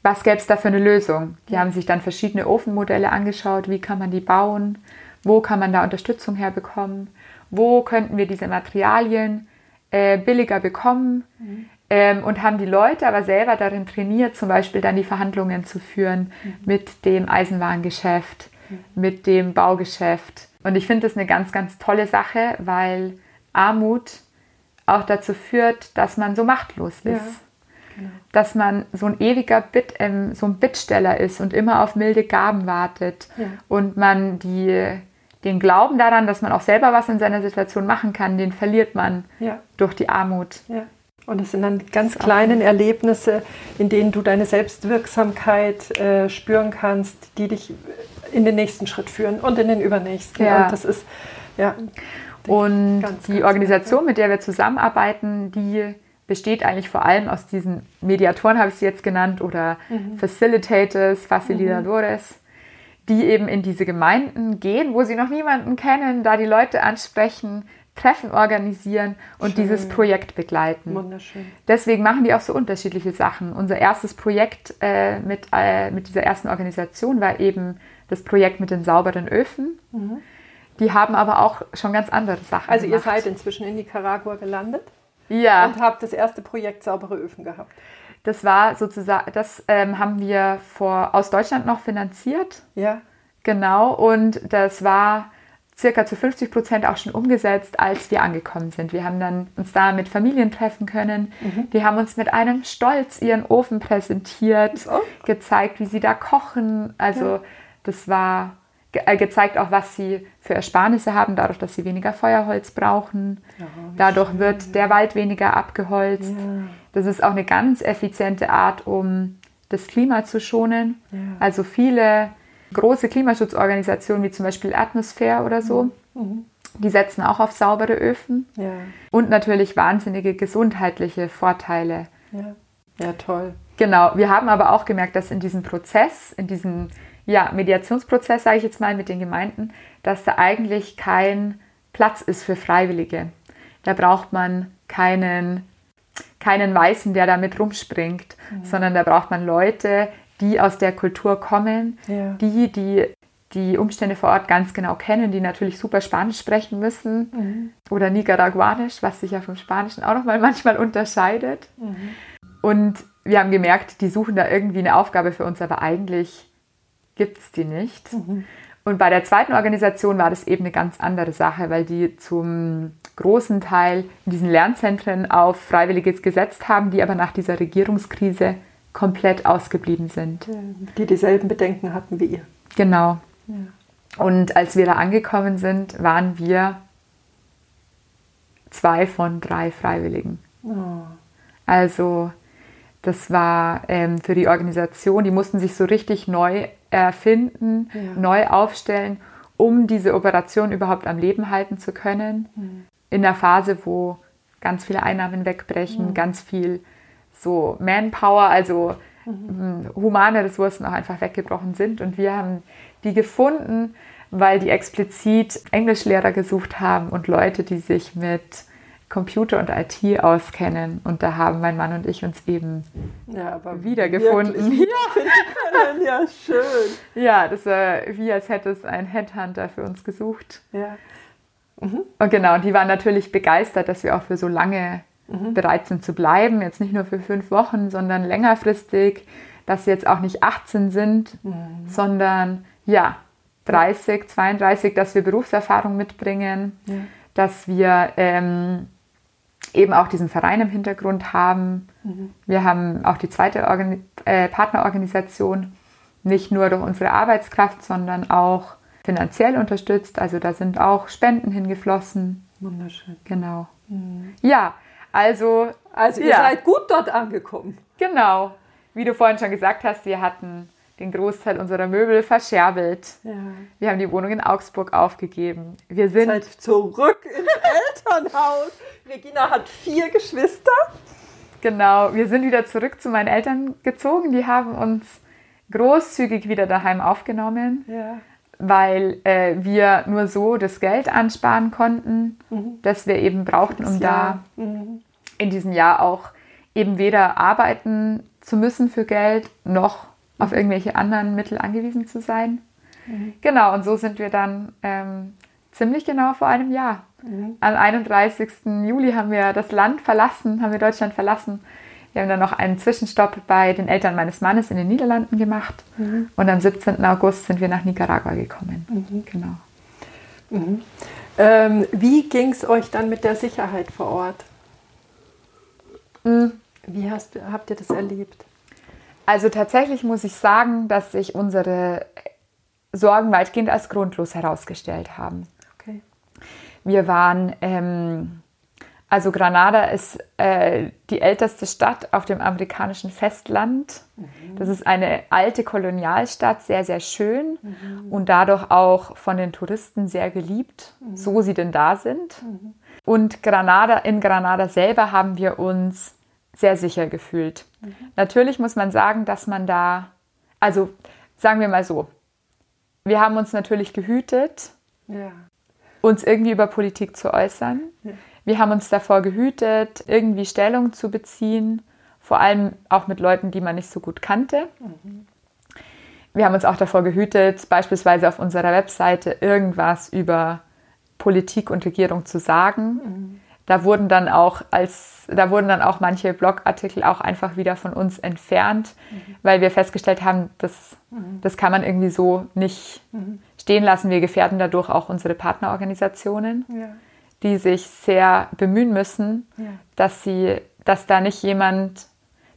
Was gäbe es da für eine Lösung? Die haben sich dann verschiedene Ofenmodelle angeschaut. Wie kann man die bauen? Wo kann man da Unterstützung herbekommen? wo könnten wir diese Materialien äh, billiger bekommen mhm. ähm, und haben die Leute aber selber darin trainiert, zum Beispiel dann die Verhandlungen zu führen mhm. mit dem Eisenwarengeschäft, mhm. mit dem Baugeschäft. Und ich finde das eine ganz, ganz tolle Sache, weil Armut auch dazu führt, dass man so machtlos ist. Ja. Genau. Dass man so ein ewiger Bit, ähm, so ein Bittsteller ist und immer auf milde Gaben wartet ja. und man die den Glauben daran, dass man auch selber was in seiner Situation machen kann, den verliert man ja. durch die Armut. Ja. Und es sind dann ganz kleinen Erlebnisse, in denen du deine Selbstwirksamkeit äh, spüren kannst, die dich in den nächsten Schritt führen und in den übernächsten. Ja. Und das ist, ja. Und ganz, die ganz Organisation, mit der wir zusammenarbeiten, die besteht eigentlich vor allem aus diesen Mediatoren, habe ich sie jetzt genannt, oder mhm. Facilitators, Facilitadores. Mhm die eben in diese Gemeinden gehen, wo sie noch niemanden kennen, da die Leute ansprechen, Treffen organisieren und Schön. dieses Projekt begleiten. Wunderschön. Deswegen machen die auch so unterschiedliche Sachen. Unser erstes Projekt äh, mit, äh, mit dieser ersten Organisation war eben das Projekt mit den sauberen Öfen. Mhm. Die haben aber auch schon ganz andere Sachen. Also gemacht. ihr seid inzwischen in Nicaragua gelandet? Ja. Und habt das erste Projekt saubere Öfen gehabt. Das war sozusagen, das ähm, haben wir vor, aus Deutschland noch finanziert. Ja. Genau, und das war circa zu 50 Prozent auch schon umgesetzt, als wir angekommen sind. Wir haben dann uns da mit Familien treffen können. Mhm. Die haben uns mit einem Stolz ihren Ofen präsentiert, Oh. gezeigt, wie sie da kochen. Also Ja. das war ge äh, gezeigt auch, was sie für Ersparnisse haben, dadurch, dass sie weniger Feuerholz brauchen. Ja, Dadurch wird der Wald weniger abgeholzt. Ja. Das ist auch eine ganz effiziente Art, um das Klima zu schonen. Ja. Also viele große Klimaschutzorganisationen wie zum Beispiel Atmosphäre oder so, Mhm. die setzen auch auf saubere Öfen und natürlich wahnsinnige gesundheitliche Vorteile. Ja, toll. Genau, wir haben aber auch gemerkt, dass in diesem Prozess, in diesem ja, Mediationsprozess, sage ich jetzt mal, mit den Gemeinden, dass da eigentlich kein Platz ist für Freiwillige. Da braucht man keinen, keinen Weißen, der da mit rumspringt, sondern da braucht man Leute, die aus der Kultur kommen, Ja. die, die die Umstände vor Ort ganz genau kennen, die natürlich super Spanisch sprechen müssen oder Nicaraguanisch, was sich ja vom Spanischen auch nochmal manchmal unterscheidet. Und wir haben gemerkt, die suchen da irgendwie eine Aufgabe für uns, aber eigentlich gibt es die nicht. Und bei der zweiten Organisation war das eben eine ganz andere Sache, weil die zum großen Teil in diesen Lernzentren auf Freiwilliges gesetzt haben, die aber nach dieser Regierungskrise komplett ausgeblieben sind. Die dieselben Bedenken hatten wie ihr. Genau. Und als wir da angekommen sind, waren wir zwei von drei Freiwilligen. Oh. Also das war ähm, für die Organisation, die mussten sich so richtig neu erfinden, Ja. neu aufstellen, um diese Operation überhaupt am Leben halten zu können. In einer Phase, wo ganz viele Einnahmen wegbrechen, ganz viel so Manpower, also m, humane Ressourcen auch einfach weggebrochen sind. Und wir haben die gefunden, weil die explizit Englischlehrer gesucht haben und Leute, die sich mit Computer und IT auskennen. Und da haben mein Mann und ich uns eben Ja, wiedergefunden. können. Ja, schön. Ja, das war wie als hätte es ein Headhunter für uns gesucht. Ja. Und genau, und die waren natürlich begeistert, dass wir auch für so lange bereit sind zu bleiben. Jetzt nicht nur für fünf Wochen, sondern längerfristig, dass sie jetzt auch nicht 18 sind, sondern ja, 30, 32, dass wir Berufserfahrung mitbringen, Ja. dass wir ähm, eben auch diesen Verein im Hintergrund haben. Wir haben auch die zweite Organi äh, Partnerorganisation nicht nur durch unsere Arbeitskraft, sondern auch finanziell unterstützt. Also da sind auch Spenden hingeflossen. Wunderschön. Genau. Ja, also Also ihr Ja. seid gut dort angekommen. genau. Wie du vorhin schon gesagt hast, wir hatten den Großteil unserer Möbel verscherbelt. Ja. Wir haben die Wohnung in Augsburg aufgegeben. Wir sind Seid zurück ins Elternhaus. Regina hat vier Geschwister. Genau, wir sind wieder zurück zu meinen Eltern gezogen. Die haben uns großzügig wieder daheim aufgenommen, Ja. weil äh, wir nur so das Geld ansparen konnten, das wir eben brauchten, um da Mhm. in diesem Jahr auch eben weder arbeiten zu müssen für Geld, noch auf irgendwelche anderen Mittel angewiesen zu sein. Genau, und so sind wir dann ähm, ziemlich genau vor einem Jahr. Am 31. Juli haben wir das Land verlassen, haben wir Deutschland verlassen. Wir haben dann noch einen Zwischenstopp bei den Eltern meines Mannes in den Niederlanden gemacht. Und am 17. August sind wir nach Nicaragua gekommen. Genau. Ähm, wie ging es euch dann mit der Sicherheit vor Ort? Mm. Wie hast, habt ihr das erlebt? Also tatsächlich muss ich sagen, dass sich unsere Sorgen weitgehend als grundlos herausgestellt haben. Okay. Wir waren, ähm, also Granada ist äh, die älteste Stadt auf dem amerikanischen Festland. Das ist eine alte Kolonialstadt, sehr, sehr schön und dadurch auch von den Touristen sehr geliebt, so sie denn da sind. Und Granada, in Granada selber haben wir uns sehr sicher gefühlt. Natürlich muss man sagen, dass man da, also sagen wir mal so, wir haben uns natürlich gehütet, Ja. uns irgendwie über Politik zu äußern. Wir haben uns davor gehütet, irgendwie Stellung zu beziehen, vor allem auch mit Leuten, die man nicht so gut kannte. Wir haben uns auch davor gehütet, beispielsweise auf unserer Webseite irgendwas über Politik und Regierung zu sagen, da wurden dann auch als, da wurden dann auch manche Blogartikel auch einfach wieder von uns entfernt, mhm. weil wir festgestellt haben, das, mhm. das kann man irgendwie so nicht mhm. stehen lassen. Wir gefährden dadurch auch unsere Partnerorganisationen, ja. die sich sehr bemühen müssen, ja. dass sie, dass da nicht jemand,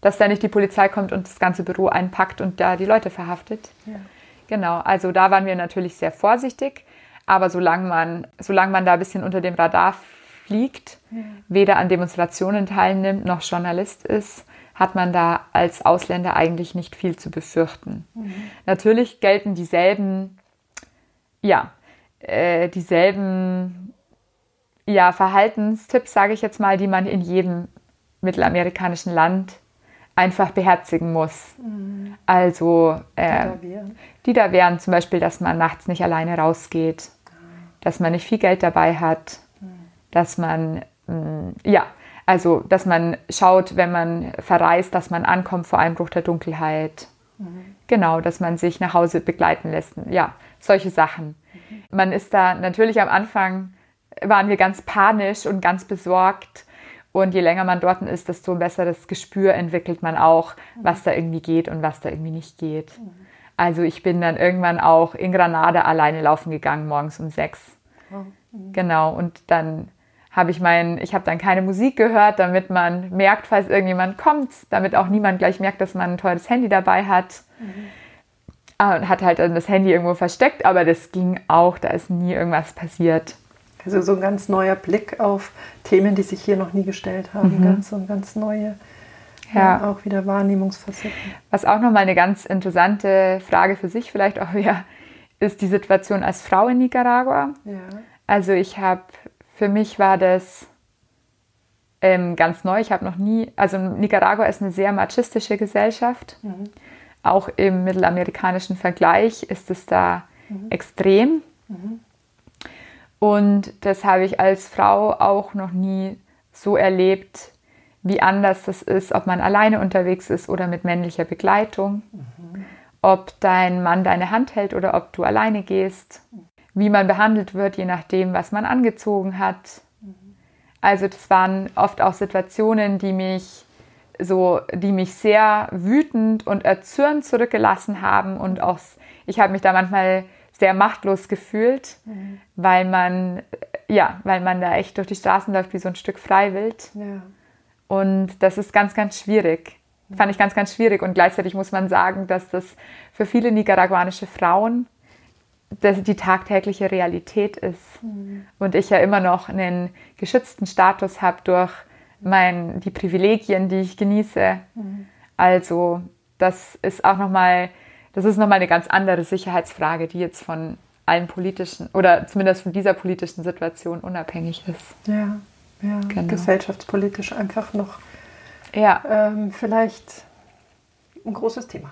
dass da nicht die Polizei kommt und das ganze Büro einpackt und da die Leute verhaftet. Ja. Genau, also da waren wir natürlich sehr vorsichtig. Aber solange man, solange man da ein bisschen unter dem Radar fliegt, weder an Demonstrationen teilnimmt noch Journalist ist, hat man da als Ausländer eigentlich nicht viel zu befürchten. Mhm. Natürlich gelten dieselben, ja, äh, dieselben ja, Verhaltenstipps, sage ich jetzt mal, die man in jedem mittelamerikanischen Land einfach beherzigen muss. Mhm. Also äh, die, da die, da wären zum Beispiel, dass man nachts nicht alleine rausgeht, ah. dass man nicht viel Geld dabei hat, dass man, mm, ja, also dass man schaut, wenn man verreist, dass man ankommt vor Einbruch der Dunkelheit. Mhm. Genau, dass man sich nach Hause begleiten lässt. Ja, solche Sachen. Mhm. Man ist da natürlich am Anfang, waren wir ganz panisch und ganz besorgt. Und je länger man dort ist, desto ein besseres Gespür entwickelt man auch, mhm. was da irgendwie geht und was da irgendwie nicht geht. Mhm. Also ich bin dann irgendwann auch in Granada alleine laufen gegangen, morgens um sechs. Oh. Mhm. Genau, und dann habe ich mein, ich habe dann keine Musik gehört, damit man merkt, falls irgendjemand kommt, damit auch niemand gleich merkt, dass man ein teures Handy dabei hat. Mhm. Und hat halt dann das Handy irgendwo versteckt, aber das ging auch, da ist nie irgendwas passiert. Also so ein ganz neuer Blick auf Themen, die sich hier noch nie gestellt haben, mhm. ganz so ein ganz neue, ja. ja. auch wieder Wahrnehmungsfacetten. Was auch nochmal eine ganz interessante Frage für sich vielleicht auch wäre, ist die Situation als Frau in Nicaragua. Ja. Also ich habe für mich war das ähm, ganz neu. Ich habe noch nie, also Nicaragua ist eine sehr machistische Gesellschaft. Mhm. Auch im mittelamerikanischen Vergleich ist es da mhm. extrem. Mhm. Und das habe ich als Frau auch noch nie so erlebt, wie anders das ist, ob man alleine unterwegs ist oder mit männlicher Begleitung, mhm. ob dein Mann deine Hand hält oder ob du alleine gehst. Mhm wie man behandelt wird, je nachdem, was man angezogen hat. Also das waren oft auch Situationen, die mich so, die mich sehr wütend und erzürnt zurückgelassen haben und auch ich habe mich da manchmal sehr machtlos gefühlt, mhm. weil man ja, weil man da echt durch die Straßen läuft wie so ein Stück Freiwild. Ja. Und das ist ganz, ganz schwierig. Fand ich ganz, ganz schwierig. Und gleichzeitig muss man sagen, dass das für viele nicaraguanische Frauen das die tagtägliche Realität ist. Mhm. Und ich ja immer noch einen geschützten Status habe durch mein, die Privilegien, die ich genieße. Mhm. Also das ist auch nochmal, das ist nochmal eine ganz andere Sicherheitsfrage, die jetzt von allen politischen oder zumindest von dieser politischen Situation unabhängig ist. Ja, ja. Genau. gesellschaftspolitisch einfach noch ja. Ähm, vielleicht ein großes Thema.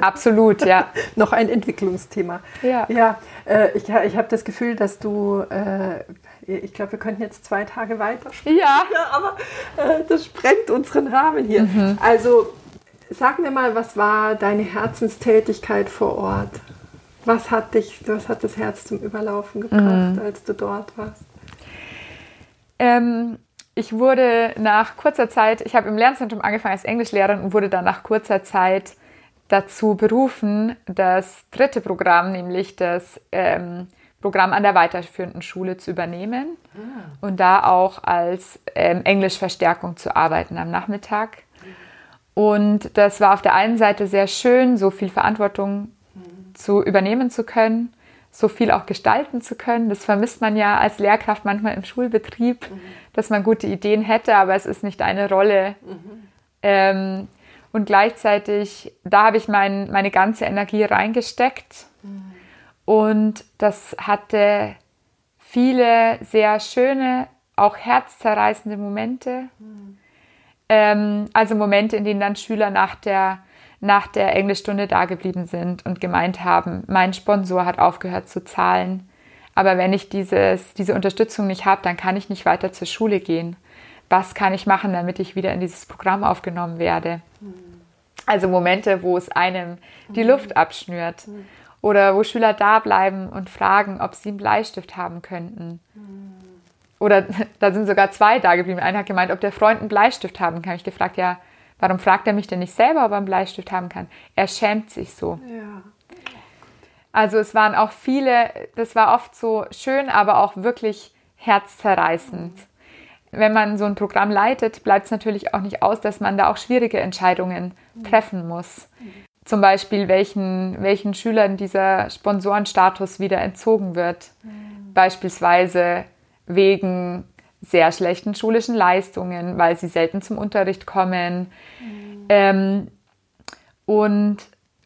Absolut, ja. Noch ein Entwicklungsthema. Ja. Ja, äh, ich, ich habe das Gefühl, dass du, äh, ich glaube, wir könnten jetzt zwei Tage weiter sprechen. Ja. ja aber äh, das sprengt unseren Rahmen hier. Mhm. Also, sag mir mal, was war deine Herzenstätigkeit vor Ort? Was hat dich, was hat das Herz zum Überlaufen gebracht, mhm. als du dort warst? Ähm, ich wurde nach kurzer Zeit, ich habe im Lernzentrum angefangen als Englischlehrerin und wurde dann nach kurzer Zeit dazu berufen, das dritte Programm, nämlich das ähm, Programm an der weiterführenden Schule zu übernehmen ah. und da auch als ähm, Englischverstärkung zu arbeiten am Nachmittag. Und das war auf der einen Seite sehr schön, so viel Verantwortung mhm. zu übernehmen zu können, so viel auch gestalten zu können. Das vermisst man ja als Lehrkraft manchmal im Schulbetrieb. Mhm dass man gute Ideen hätte, aber es ist nicht eine Rolle. Mhm. Ähm, und gleichzeitig, da habe ich mein, meine ganze Energie reingesteckt. Mhm. Und das hatte viele sehr schöne, auch herzzerreißende Momente. Mhm. Ähm, also Momente, in denen dann Schüler nach der, nach der Englischstunde dageblieben sind und gemeint haben, mein Sponsor hat aufgehört zu zahlen. Aber wenn ich dieses, diese Unterstützung nicht habe, dann kann ich nicht weiter zur Schule gehen. Was kann ich machen, damit ich wieder in dieses Programm aufgenommen werde? Also Momente, wo es einem die mhm. Luft abschnürt. Mhm. Oder wo Schüler da bleiben und fragen, ob sie einen Bleistift haben könnten. oder da sind sogar zwei da geblieben. Einer hat gemeint, ob der Freund einen Bleistift haben kann. Ich gefragt, ja, warum fragt er mich denn nicht selber, ob er einen Bleistift haben kann? Er schämt sich so. Ja. Also es waren auch viele, das war oft so schön, aber auch wirklich herzzerreißend. Wenn man so ein Programm leitet, bleibt es natürlich auch nicht aus, dass man da auch schwierige Entscheidungen treffen muss. Zum Beispiel, welchen, welchen Schülern dieser Sponsorenstatus wieder entzogen wird. Beispielsweise wegen sehr schlechten schulischen Leistungen, weil sie selten zum Unterricht kommen. Ähm, und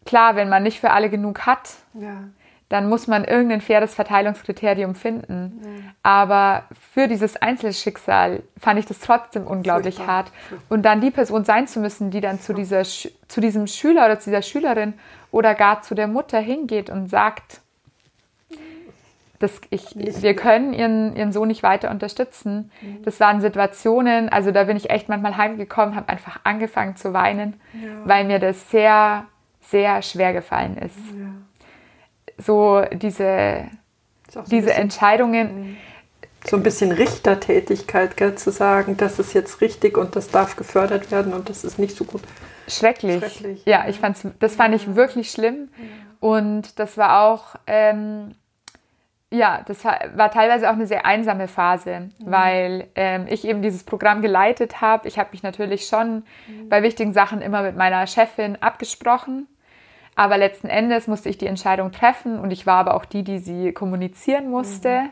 klar, wenn man nicht für alle genug hat, Ja. dann muss man irgendein faires Verteilungskriterium finden. Aber für dieses Einzelschicksal fand ich das trotzdem unglaublich Furchtbar. hart. Und dann die Person sein zu müssen, die dann zu, dieser, zu diesem Schüler oder zu dieser Schülerin oder gar zu der Mutter hingeht und sagt, das, ich, wir können ihren, ihren Sohn nicht weiter unterstützen. Das waren Situationen, also da bin ich echt manchmal heimgekommen, habe einfach angefangen zu weinen, weil mir das sehr, sehr schwer gefallen ist. Ja. So diese, so diese bisschen- Entscheidungen, so ein bisschen Richtertätigkeit, gell, zu sagen, das ist jetzt richtig und das darf gefördert werden und das ist nicht so gut. schrecklich. Schrecklich, Ja, ja. ich fand's, das fand ich wirklich schlimm. Und das war auch, ähm, ja, das war, war teilweise auch eine sehr einsame Phase, weil ähm, ich eben dieses Programm geleitet habe. Ich habe mich natürlich schon bei wichtigen Sachen immer mit meiner Chefin abgesprochen. Aber letzten Endes musste ich die Entscheidung treffen und ich war aber auch die, die sie kommunizieren musste.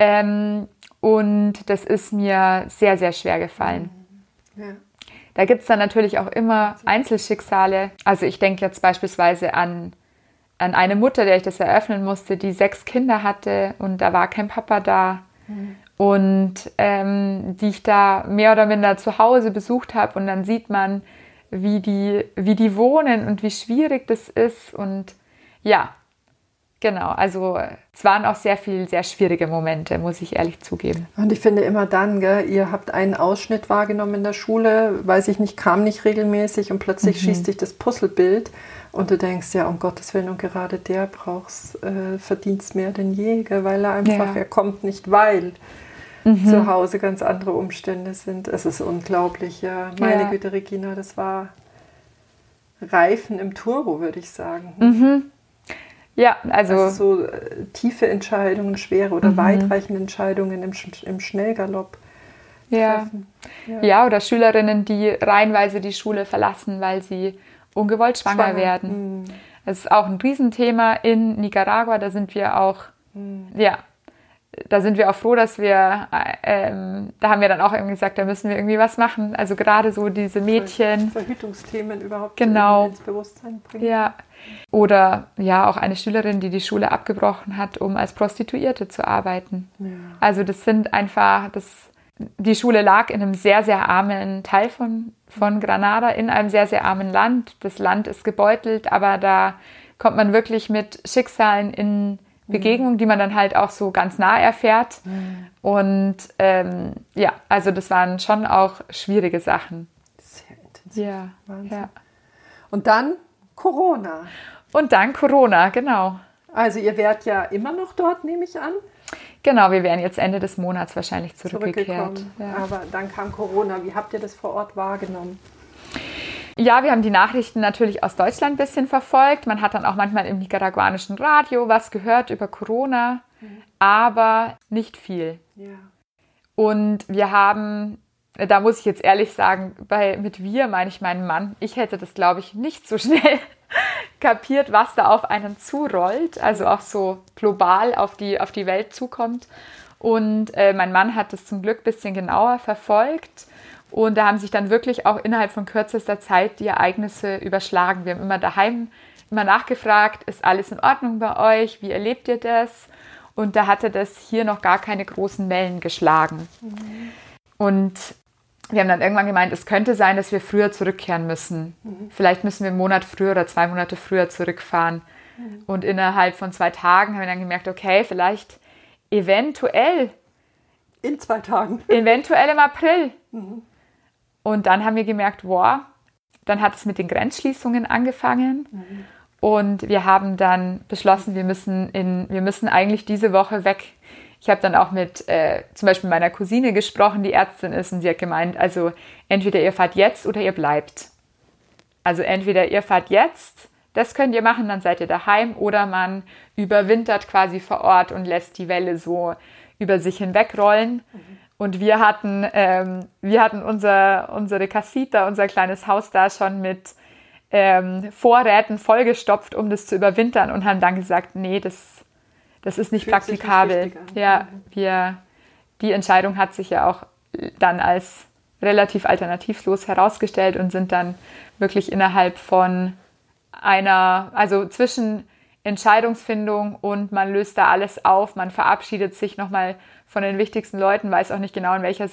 Ähm, und das ist mir sehr, sehr schwer gefallen. Ja. Da gibt es dann natürlich auch immer Einzelschicksale. Also ich denke jetzt beispielsweise an, an eine Mutter, der ich das eröffnen musste, die sechs Kinder hatte und da war kein Papa da. Und ähm, die ich da mehr oder minder zu Hause besucht habe und dann sieht man, wie die, wie die wohnen und wie schwierig das ist. Und ja, genau. Also es waren auch sehr viel, sehr schwierige Momente, muss ich ehrlich zugeben. Und ich finde immer dann, gell, ihr habt einen Ausschnitt wahrgenommen in der Schule, weiß ich nicht, kam nicht regelmäßig und plötzlich schießt dich das Puzzlebild und du denkst, ja, um Gottes Willen, und gerade der braucht äh, Verdienst mehr denn je, gell, weil er einfach, Ja. er kommt nicht, weil zu Hause ganz andere Umstände sind. Es ist unglaublich, ja. Meine Ja. Güte, Regina, das war Reifen im Turbo, würde ich sagen. Ja, also, Also so äh, tiefe Entscheidungen, schwere oder weitreichende Entscheidungen im, im Schnellgalopp ja. treffen. Ja, oder Schülerinnen, die reihenweise die Schule verlassen, weil sie ungewollt schwanger, Schwanger. werden. Das ist auch ein Riesenthema in Nicaragua. Da sind wir auch, ja, da sind wir auch froh, dass wir, äh, ähm, da haben wir dann auch irgendwie gesagt, da müssen wir irgendwie was machen. Also gerade so diese Mädchen. Verhütungsthemen überhaupt Genau. ins Bewusstsein bringen. Ja. Oder ja, auch eine Schülerin, die die Schule abgebrochen hat, um als Prostituierte zu arbeiten. Also das sind einfach, das, die Schule lag in einem sehr, sehr armen Teil von, von Granada, in einem sehr, sehr armen Land. Das Land ist gebeutelt, aber da kommt man wirklich mit Schicksalen in Begegnung, die man dann halt auch so ganz nah erfährt. Und ähm, ja, also das waren schon auch schwierige Sachen. Sehr intensiv. Ja, Wahnsinn. ja. Und dann Corona. Und dann Corona, genau. Also ihr wärt ja immer noch dort, nehme ich an, Genau, wir wären jetzt Ende des Monats wahrscheinlich zurückgekehrt. zurückgekommen. Ja. Aber dann kam Corona. Wie habt ihr das vor Ort wahrgenommen? ja, wir haben die Nachrichten natürlich aus Deutschland ein bisschen verfolgt. Man hat dann auch manchmal im nicaraguanischen Radio was gehört über Corona, aber nicht viel. Ja. Und wir haben, da muss ich jetzt ehrlich sagen, bei, mit wir meine ich meinen Mann. Ich hätte das, glaube ich, nicht so schnell kapiert, was da auf einen zurollt, also auch so global auf die, auf die Welt zukommt. Und äh, mein Mann hat das zum Glück ein bisschen genauer verfolgt. Und da haben sich dann wirklich auch innerhalb von kürzester Zeit die Ereignisse überschlagen. Wir haben immer daheim immer nachgefragt, ist alles in Ordnung bei euch? Wie erlebt ihr das? Und da hatte das hier noch gar keine großen Wellen geschlagen. Und wir haben dann irgendwann gemeint, es könnte sein, dass wir früher zurückkehren müssen. Vielleicht müssen wir einen Monat früher oder zwei Monate früher zurückfahren. Und innerhalb von zwei Tagen haben wir dann gemerkt, okay, vielleicht eventuell, In zwei Tagen. eventuell im April. Und dann haben wir gemerkt, wow, dann hat es mit den Grenzschließungen angefangen. Und wir haben dann beschlossen, wir müssen, in, wir müssen eigentlich diese Woche weg ich habe dann auch mit äh, zum Beispiel meiner Cousine gesprochen, die Ärztin ist, und sie hat gemeint, also entweder ihr fahrt jetzt oder ihr bleibt. Also entweder ihr fahrt jetzt, das könnt ihr machen, dann seid ihr daheim, oder man überwintert quasi vor Ort und lässt die Welle so über sich hinwegrollen. Mhm. Und wir hatten, ähm, wir hatten unser, unsere Casita, unser kleines Haus da schon mit ähm, Vorräten vollgestopft, um das zu überwintern und haben dann gesagt, nee, das, das ist nicht Fühlt praktikabel. Nicht ja, wir, die Entscheidung hat sich ja auch dann als relativ alternativlos herausgestellt und sind dann wirklich innerhalb von einer, also zwischen Entscheidungsfindung und man löst da alles auf, man verabschiedet sich nochmal von den wichtigsten Leuten, weiß auch nicht genau, in welcher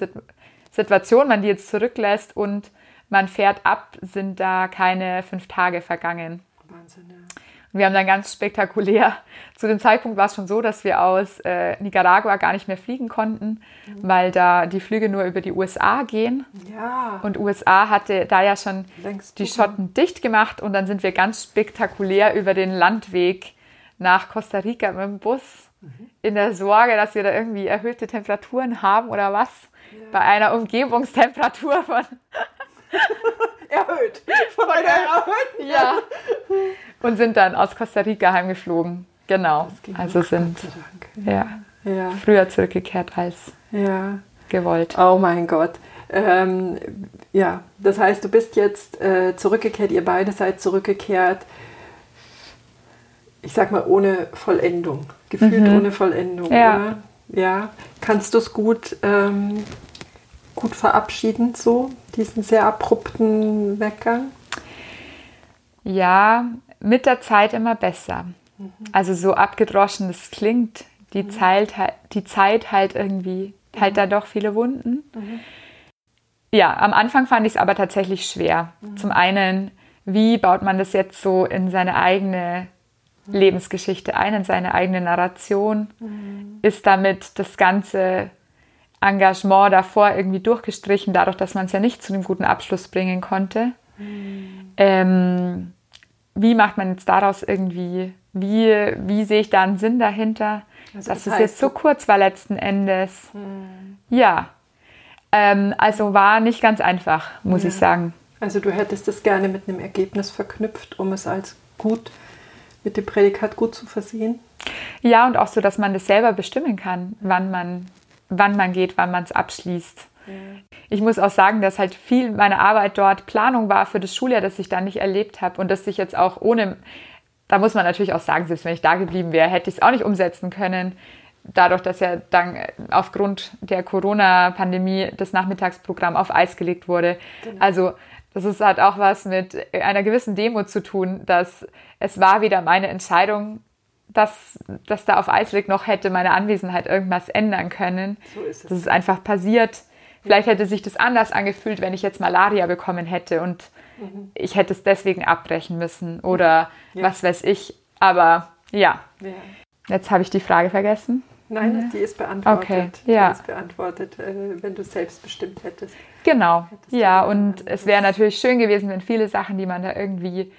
Situation man die jetzt zurücklässt und man fährt ab, sind da keine fünf Tage vergangen. Wahnsinn, ja. Wir haben dann ganz spektakulär, zu dem Zeitpunkt war es schon so, dass wir aus äh, Nicaragua gar nicht mehr fliegen konnten, mhm. weil da die Flüge nur über die USA gehen. Ja. Und USA hatte da ja schon Längst die Schotten dicht gemacht und dann sind wir ganz spektakulär über den Landweg nach Costa Rica mit dem Bus mhm. in der Sorge, dass wir da irgendwie erhöhte Temperaturen haben oder was. Ja. Bei einer Umgebungstemperatur von erhöht. Von einer erhöhten. Ja. Und sind dann aus Costa Rica heimgeflogen. Genau. Also sind ja, ja. früher zurückgekehrt als ja. gewollt. Oh mein Gott. Ähm, ja, das heißt, du bist jetzt äh, zurückgekehrt, ihr beide seid zurückgekehrt. Ich sag mal ohne Vollendung, gefühlt mhm. ohne Vollendung, ja. oder? Ja. Kannst du es gut ähm, gut verabschieden, so diesen sehr abrupten Weggang? Ja, mit der Zeit immer besser. Mhm. Also so abgedroschen es klingt, die, mhm. Zeit, die Zeit halt irgendwie, halt mhm. da doch viele Wunden. Mhm. Ja, am Anfang fand ich es aber tatsächlich schwer. Mhm. Zum einen, wie baut man das jetzt so in seine eigene. Lebensgeschichte ein, in seine eigene Narration? Ist damit das Ganze Engagement davor irgendwie durchgestrichen, dadurch, dass man es ja nicht zu einem guten Abschluss bringen konnte. Mhm. Ähm, wie macht man jetzt daraus irgendwie, wie, wie sehe ich da einen Sinn dahinter, also dass das es jetzt so kurz war letzten Endes? Mhm. Ja, ähm, also war nicht ganz einfach, muss ja. ich sagen. Also du hättest es gerne mit einem Ergebnis verknüpft, um es als gut mit dem Prädikat gut zu versehen? Ja, und auch so, dass man das selber bestimmen kann, wann man wann man geht, wann man es abschließt. Ich muss auch sagen, dass halt viel meiner Arbeit dort Planung war für das Schuljahr, das ich da nicht erlebt habe und dass ich jetzt auch ohne, da muss man natürlich auch sagen, selbst wenn ich da geblieben wäre, hätte ich es auch nicht umsetzen können. Dadurch, dass ja dann aufgrund der Corona-Pandemie das Nachmittagsprogramm auf Eis gelegt wurde. Genau. Also das ist halt auch was mit einer gewissen Demo zu tun, dass es war wieder meine Entscheidung, dass, dass da auf Eis liegt, noch hätte meine Anwesenheit irgendwas ändern können. So ist es. Das ist einfach passiert. Vielleicht hätte sich das anders angefühlt, wenn ich jetzt Malaria bekommen hätte und mhm. ich hätte es deswegen abbrechen müssen oder ja. was weiß ich. Aber ja. ja. Jetzt habe ich die Frage vergessen. Nein, ja. die ist beantwortet. Okay, ja. Die ist beantwortet, äh, wenn du es selbst bestimmt hättest. Genau. Hättest ja, und es wäre natürlich schön gewesen, wenn viele Sachen, die man da irgendwie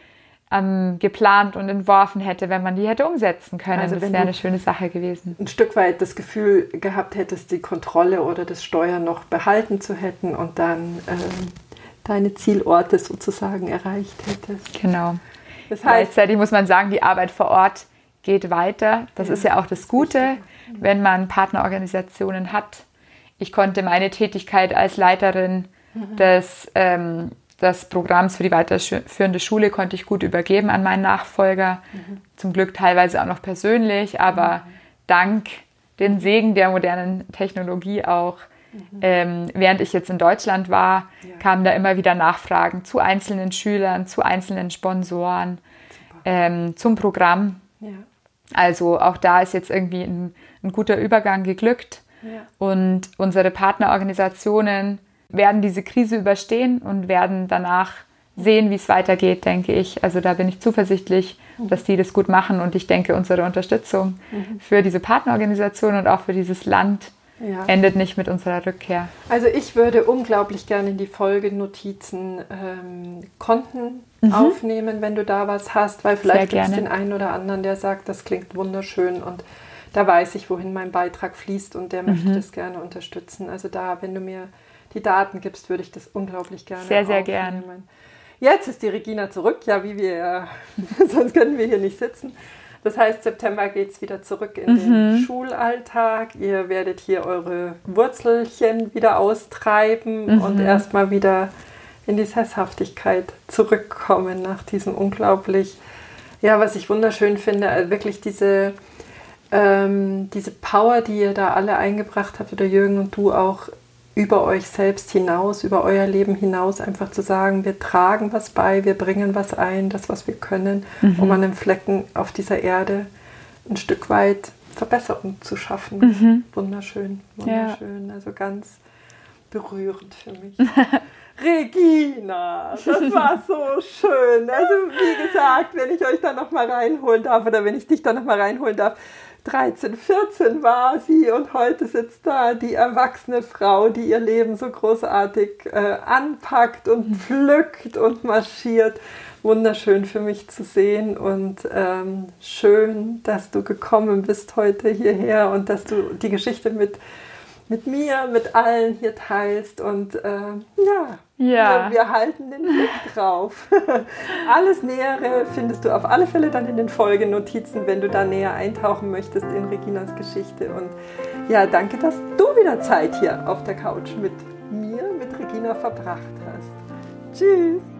ähm, geplant und entworfen hätte, wenn man die hätte umsetzen können. Also das wäre eine schöne Sache gewesen. Ein Stück weit das Gefühl gehabt hättest, die Kontrolle oder das Steuern noch behalten zu hätten und dann ähm, deine Zielorte sozusagen erreicht hättest. Genau. Das heißt, Gleichzeitig muss man sagen, die Arbeit vor Ort geht weiter. Das ja, ist ja auch das Gute, wenn man Partnerorganisationen hat. Ich konnte meine Tätigkeit als Leiterin mhm. des ähm, des Programms für die weiterführende Schule konnte ich gut übergeben an meinen Nachfolger. Mhm. Zum Glück teilweise auch noch persönlich, aber mhm. dank den Segen der modernen Technologie auch. Mhm. Ähm, während ich jetzt in Deutschland war, ja. kamen da immer wieder Nachfragen zu einzelnen Schülern, zu einzelnen Sponsoren, ähm, zum Programm. Ja. Also auch da ist jetzt irgendwie ein, ein guter Übergang geglückt. Ja. Und unsere Partnerorganisationen werden diese Krise überstehen und werden danach sehen, wie es weitergeht, denke ich. Also da bin ich zuversichtlich, dass die das gut machen und ich denke, unsere Unterstützung mhm. für diese Partnerorganisation und auch für dieses Land ja. endet nicht mit unserer Rückkehr. Also ich würde unglaublich gerne in die Folgenotizen ähm, Konten mhm. aufnehmen, wenn du da was hast, weil vielleicht gibt es den einen oder anderen, der sagt, das klingt wunderschön und da weiß ich, wohin mein Beitrag fließt und der möchte das gerne unterstützen. Also da, wenn du mir die Daten gibst, würde ich das unglaublich gerne. Sehr, sehr gerne. Jetzt ist die Regina zurück, ja, wie wir, sonst können wir hier nicht sitzen. Das heißt, September geht es wieder zurück in mhm. den Schulalltag. Ihr werdet hier eure Wurzelchen wieder austreiben mhm. und erstmal wieder in die Sesshaftigkeit zurückkommen nach diesem unglaublich, ja, was ich wunderschön finde, äh, wirklich diese, ähm, diese Power, die ihr da alle eingebracht habt, oder Jürgen und du auch über euch selbst hinaus, über euer Leben hinaus, einfach zu sagen, wir tragen was bei, wir bringen was ein, das, was wir können, mhm. um an den Flecken auf dieser Erde ein Stück weit Verbesserung zu schaffen. Mhm. Wunderschön, wunderschön. Ja. Also ganz berührend für mich. Regina, das war so schön. Also wie gesagt, wenn ich euch da noch mal reinholen darf oder wenn ich dich da noch mal reinholen darf, 13, 14 war sie und heute sitzt da die erwachsene Frau, die ihr Leben so großartig äh, anpackt und mhm. pflückt und marschiert. Wunderschön für mich zu sehen und ähm, schön, dass du gekommen bist heute hierher und dass du die Geschichte mit mit mir, mit allen hier teilst. Und äh, ja, ja. Wir, wir, halten den Blick drauf. Alles Nähere findest du auf alle Fälle dann in den Folgenotizen, wenn du da näher eintauchen möchtest in Reginas Geschichte. Und ja, danke, dass du wieder Zeit hier auf der Couch mit mir, mit Regina verbracht hast. Tschüss.